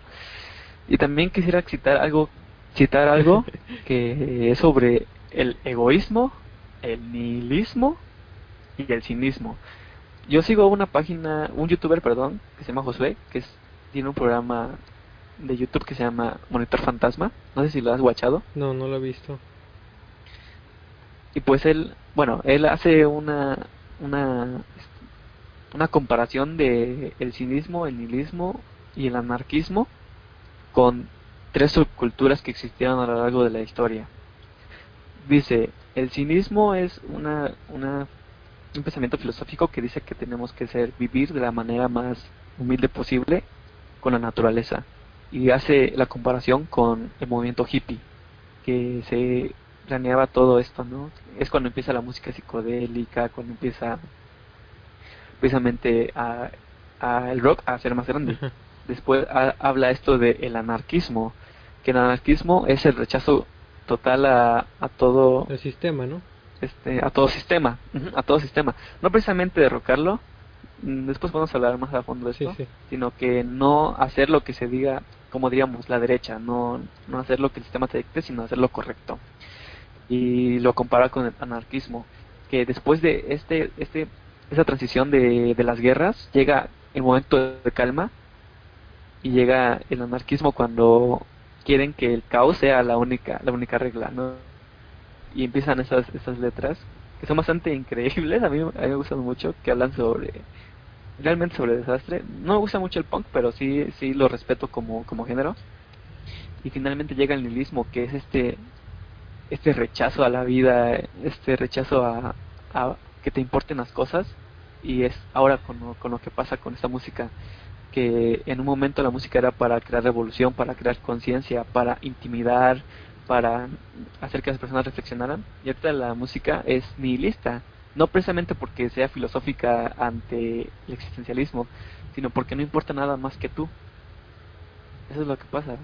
Y también quisiera citar algo citar algo que es sobre el egoísmo, el nihilismo y el cinismo. Yo sigo una página, un youtuber, perdón, que se llama Josué, que es, tiene un programa de YouTube que se llama Monitor Fantasma. No sé si lo has watchado. No, no lo he visto. Y pues él, bueno, él hace una una una comparación de el cinismo, el nihilismo y el anarquismo con tres subculturas que existieron a lo largo de la historia. Dice, el cinismo es una, una, un pensamiento filosófico que dice que tenemos que ser, vivir de la manera más humilde posible con la naturaleza. Y hace la comparación con el movimiento hippie, que se planeaba todo esto, ¿no? Es cuando empieza la música psicodélica, cuando empieza precisamente a, el rock a ser más grande. Después habla esto del el anarquismo, que el anarquismo es el rechazo total a, a todo el sistema, ¿no? Este, a todo sistema, a todo sistema. No precisamente derrocarlo, después vamos a hablar más a fondo de esto, sino que no hacer lo que se diga, como diríamos, la derecha, no, no hacer lo que el sistema te dicte, sino hacer lo correcto. Y lo compara con el anarquismo, que después de este, este, esa transición de, de las guerras, llega el momento de calma y llega el anarquismo cuando quieren que el caos sea la única, la única regla, ¿no? Y empiezan esas, esas letras que son bastante increíbles, a mí, a mí me gustan mucho, que hablan sobre realmente sobre desastre. No me gusta mucho el punk, pero sí, sí lo respeto como, como género. Y finalmente llega el nihilismo, que es este, este rechazo a la vida, este rechazo a, que te importen las cosas. Y es ahora con con lo que pasa con esta música, que en un momento la música era para crear revolución, para crear conciencia, para intimidar, para hacer que las personas reflexionaran. Y ahorita la música es nihilista no precisamente porque sea filosófica ante el existencialismo, sino porque no importa nada más que tú. Eso es lo que pasa.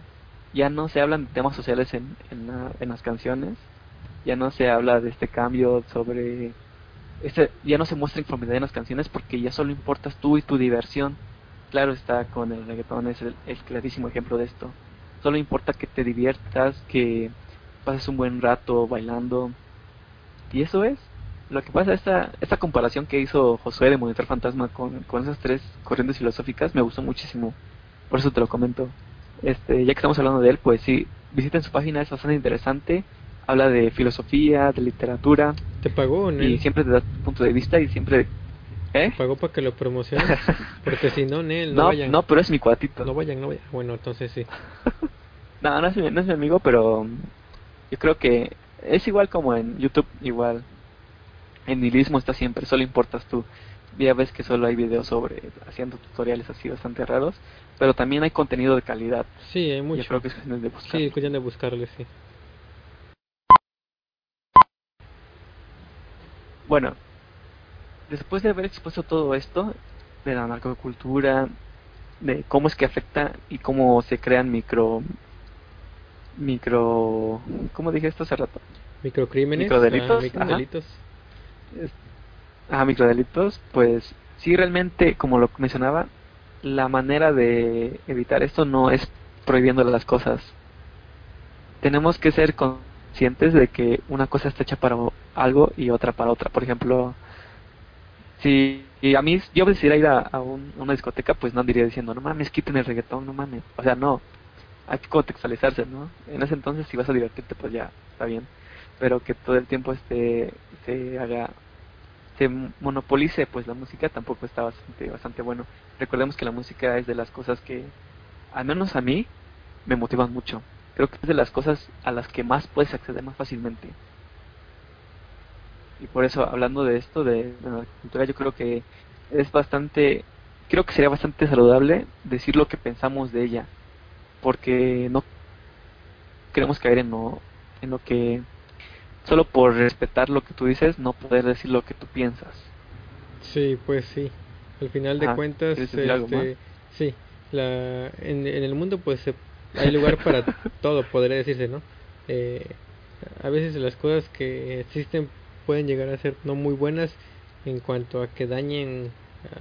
Ya no se hablan de temas sociales en, en, las canciones, ya no se habla de este cambio sobre... Este, ya no se muestra informidad en las canciones porque ya solo importas tú y tu diversión. Claro está con el reggaetón, es el clarísimo ejemplo de esto. Solo importa que te diviertas, que pases un buen rato bailando. Y eso es lo que pasa, esta, esta comparación que hizo Josué de Monitor Fantasma con, con esas tres corrientes filosóficas me gustó muchísimo. Por eso te lo comento. Este, ya que estamos hablando de él, pues sí, visiten su página, es bastante interesante. Habla de filosofía, de literatura. ¿Te pagó, Nel? Y siempre te da tu punto de vista y siempre... ¿Eh? ¿Pagó para que lo promociones? Porque si no, Nel, no, no vayan. No, pero es mi cuatito. No vayan, no vayan. Bueno, entonces sí. no, no es, no es mi amigo, pero yo creo que es igual como en YouTube, igual el nihilismo está siempre, solo importas tú. Ya ves que solo hay videos sobre haciendo tutoriales así bastante raros, pero también hay contenido de calidad. Sí, hay mucho. Yo creo que es cuestión de buscar. Sí, cuestión de buscarle, sí. Bueno, después de haber expuesto todo esto de la narcocultura, de cómo es que afecta y cómo se crean micro micro ¿cómo dije esto hace rato? Microcrímenes, microdelitos, microdelitos a microdelitos, pues sí realmente, como lo mencionaba, la manera de evitar esto no es prohibiendo las cosas. Tenemos que ser conscientes de que una cosa está hecha para algo y otra para otra. Por ejemplo, si a mí yo decidiera ir a, una discoteca, pues no diría diciendo, no mames, quiten el reggaetón, no mames. O sea, no, hay que contextualizarse, ¿no? En ese entonces si vas a divertirte, pues ya, está bien. Pero que todo el tiempo este, se haga se monopolice pues la música tampoco está bastante bastante bueno recordemos que la música es de las cosas que al menos a mí me motivan mucho creo que es de las cosas a las que más puedes acceder más fácilmente y por eso hablando de esto de, la cultura yo creo que es bastante creo que sería bastante saludable decir lo que pensamos de ella porque no queremos caer en lo en lo que solo por respetar lo que tú dices, no poder decir lo que tú piensas. Sí, pues sí. Al final de cuentas, este, sí, la, en, en, el mundo pues hay lugar para todo, podría decirse, ¿no? Eh, a veces las cosas que existen pueden llegar a ser no muy buenas en cuanto a que dañen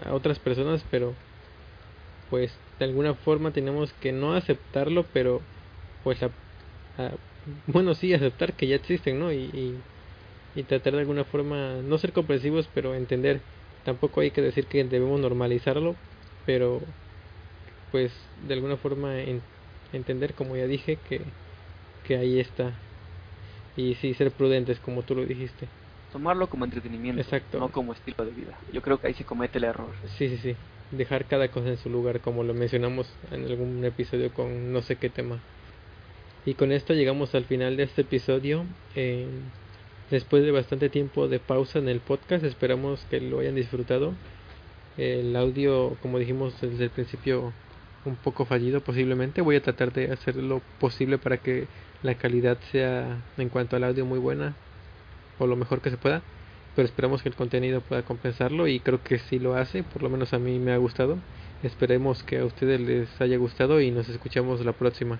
a otras personas, pero pues de alguna forma tenemos que no aceptarlo, pero pues a, bueno, sí, aceptar que ya existen, ¿no? Y, y, tratar de alguna forma, no ser comprensivos, pero entender. Tampoco hay que decir que debemos normalizarlo, pero pues de alguna forma entender, como ya dije, que, que ahí está. Y sí, ser prudentes, como tú lo dijiste. Tomarlo como entretenimiento, Exacto. no como estilo de vida. Yo creo que ahí se comete el error. Sí, sí, sí. Dejar cada cosa en su lugar, como lo mencionamos en algún episodio con no sé qué tema. Y con esto llegamos al final de este episodio. Eh, después de bastante tiempo de pausa en el podcast, esperamos que lo hayan disfrutado. El audio, como dijimos desde el principio, un poco fallido posiblemente. Voy a tratar de hacer lo posible para que la calidad sea en cuanto al audio muy buena o lo mejor que se pueda. Pero esperamos que el contenido pueda compensarlo y creo que sí lo hace, por lo menos a mí me ha gustado. Esperemos que a ustedes les haya gustado y nos escuchamos la próxima.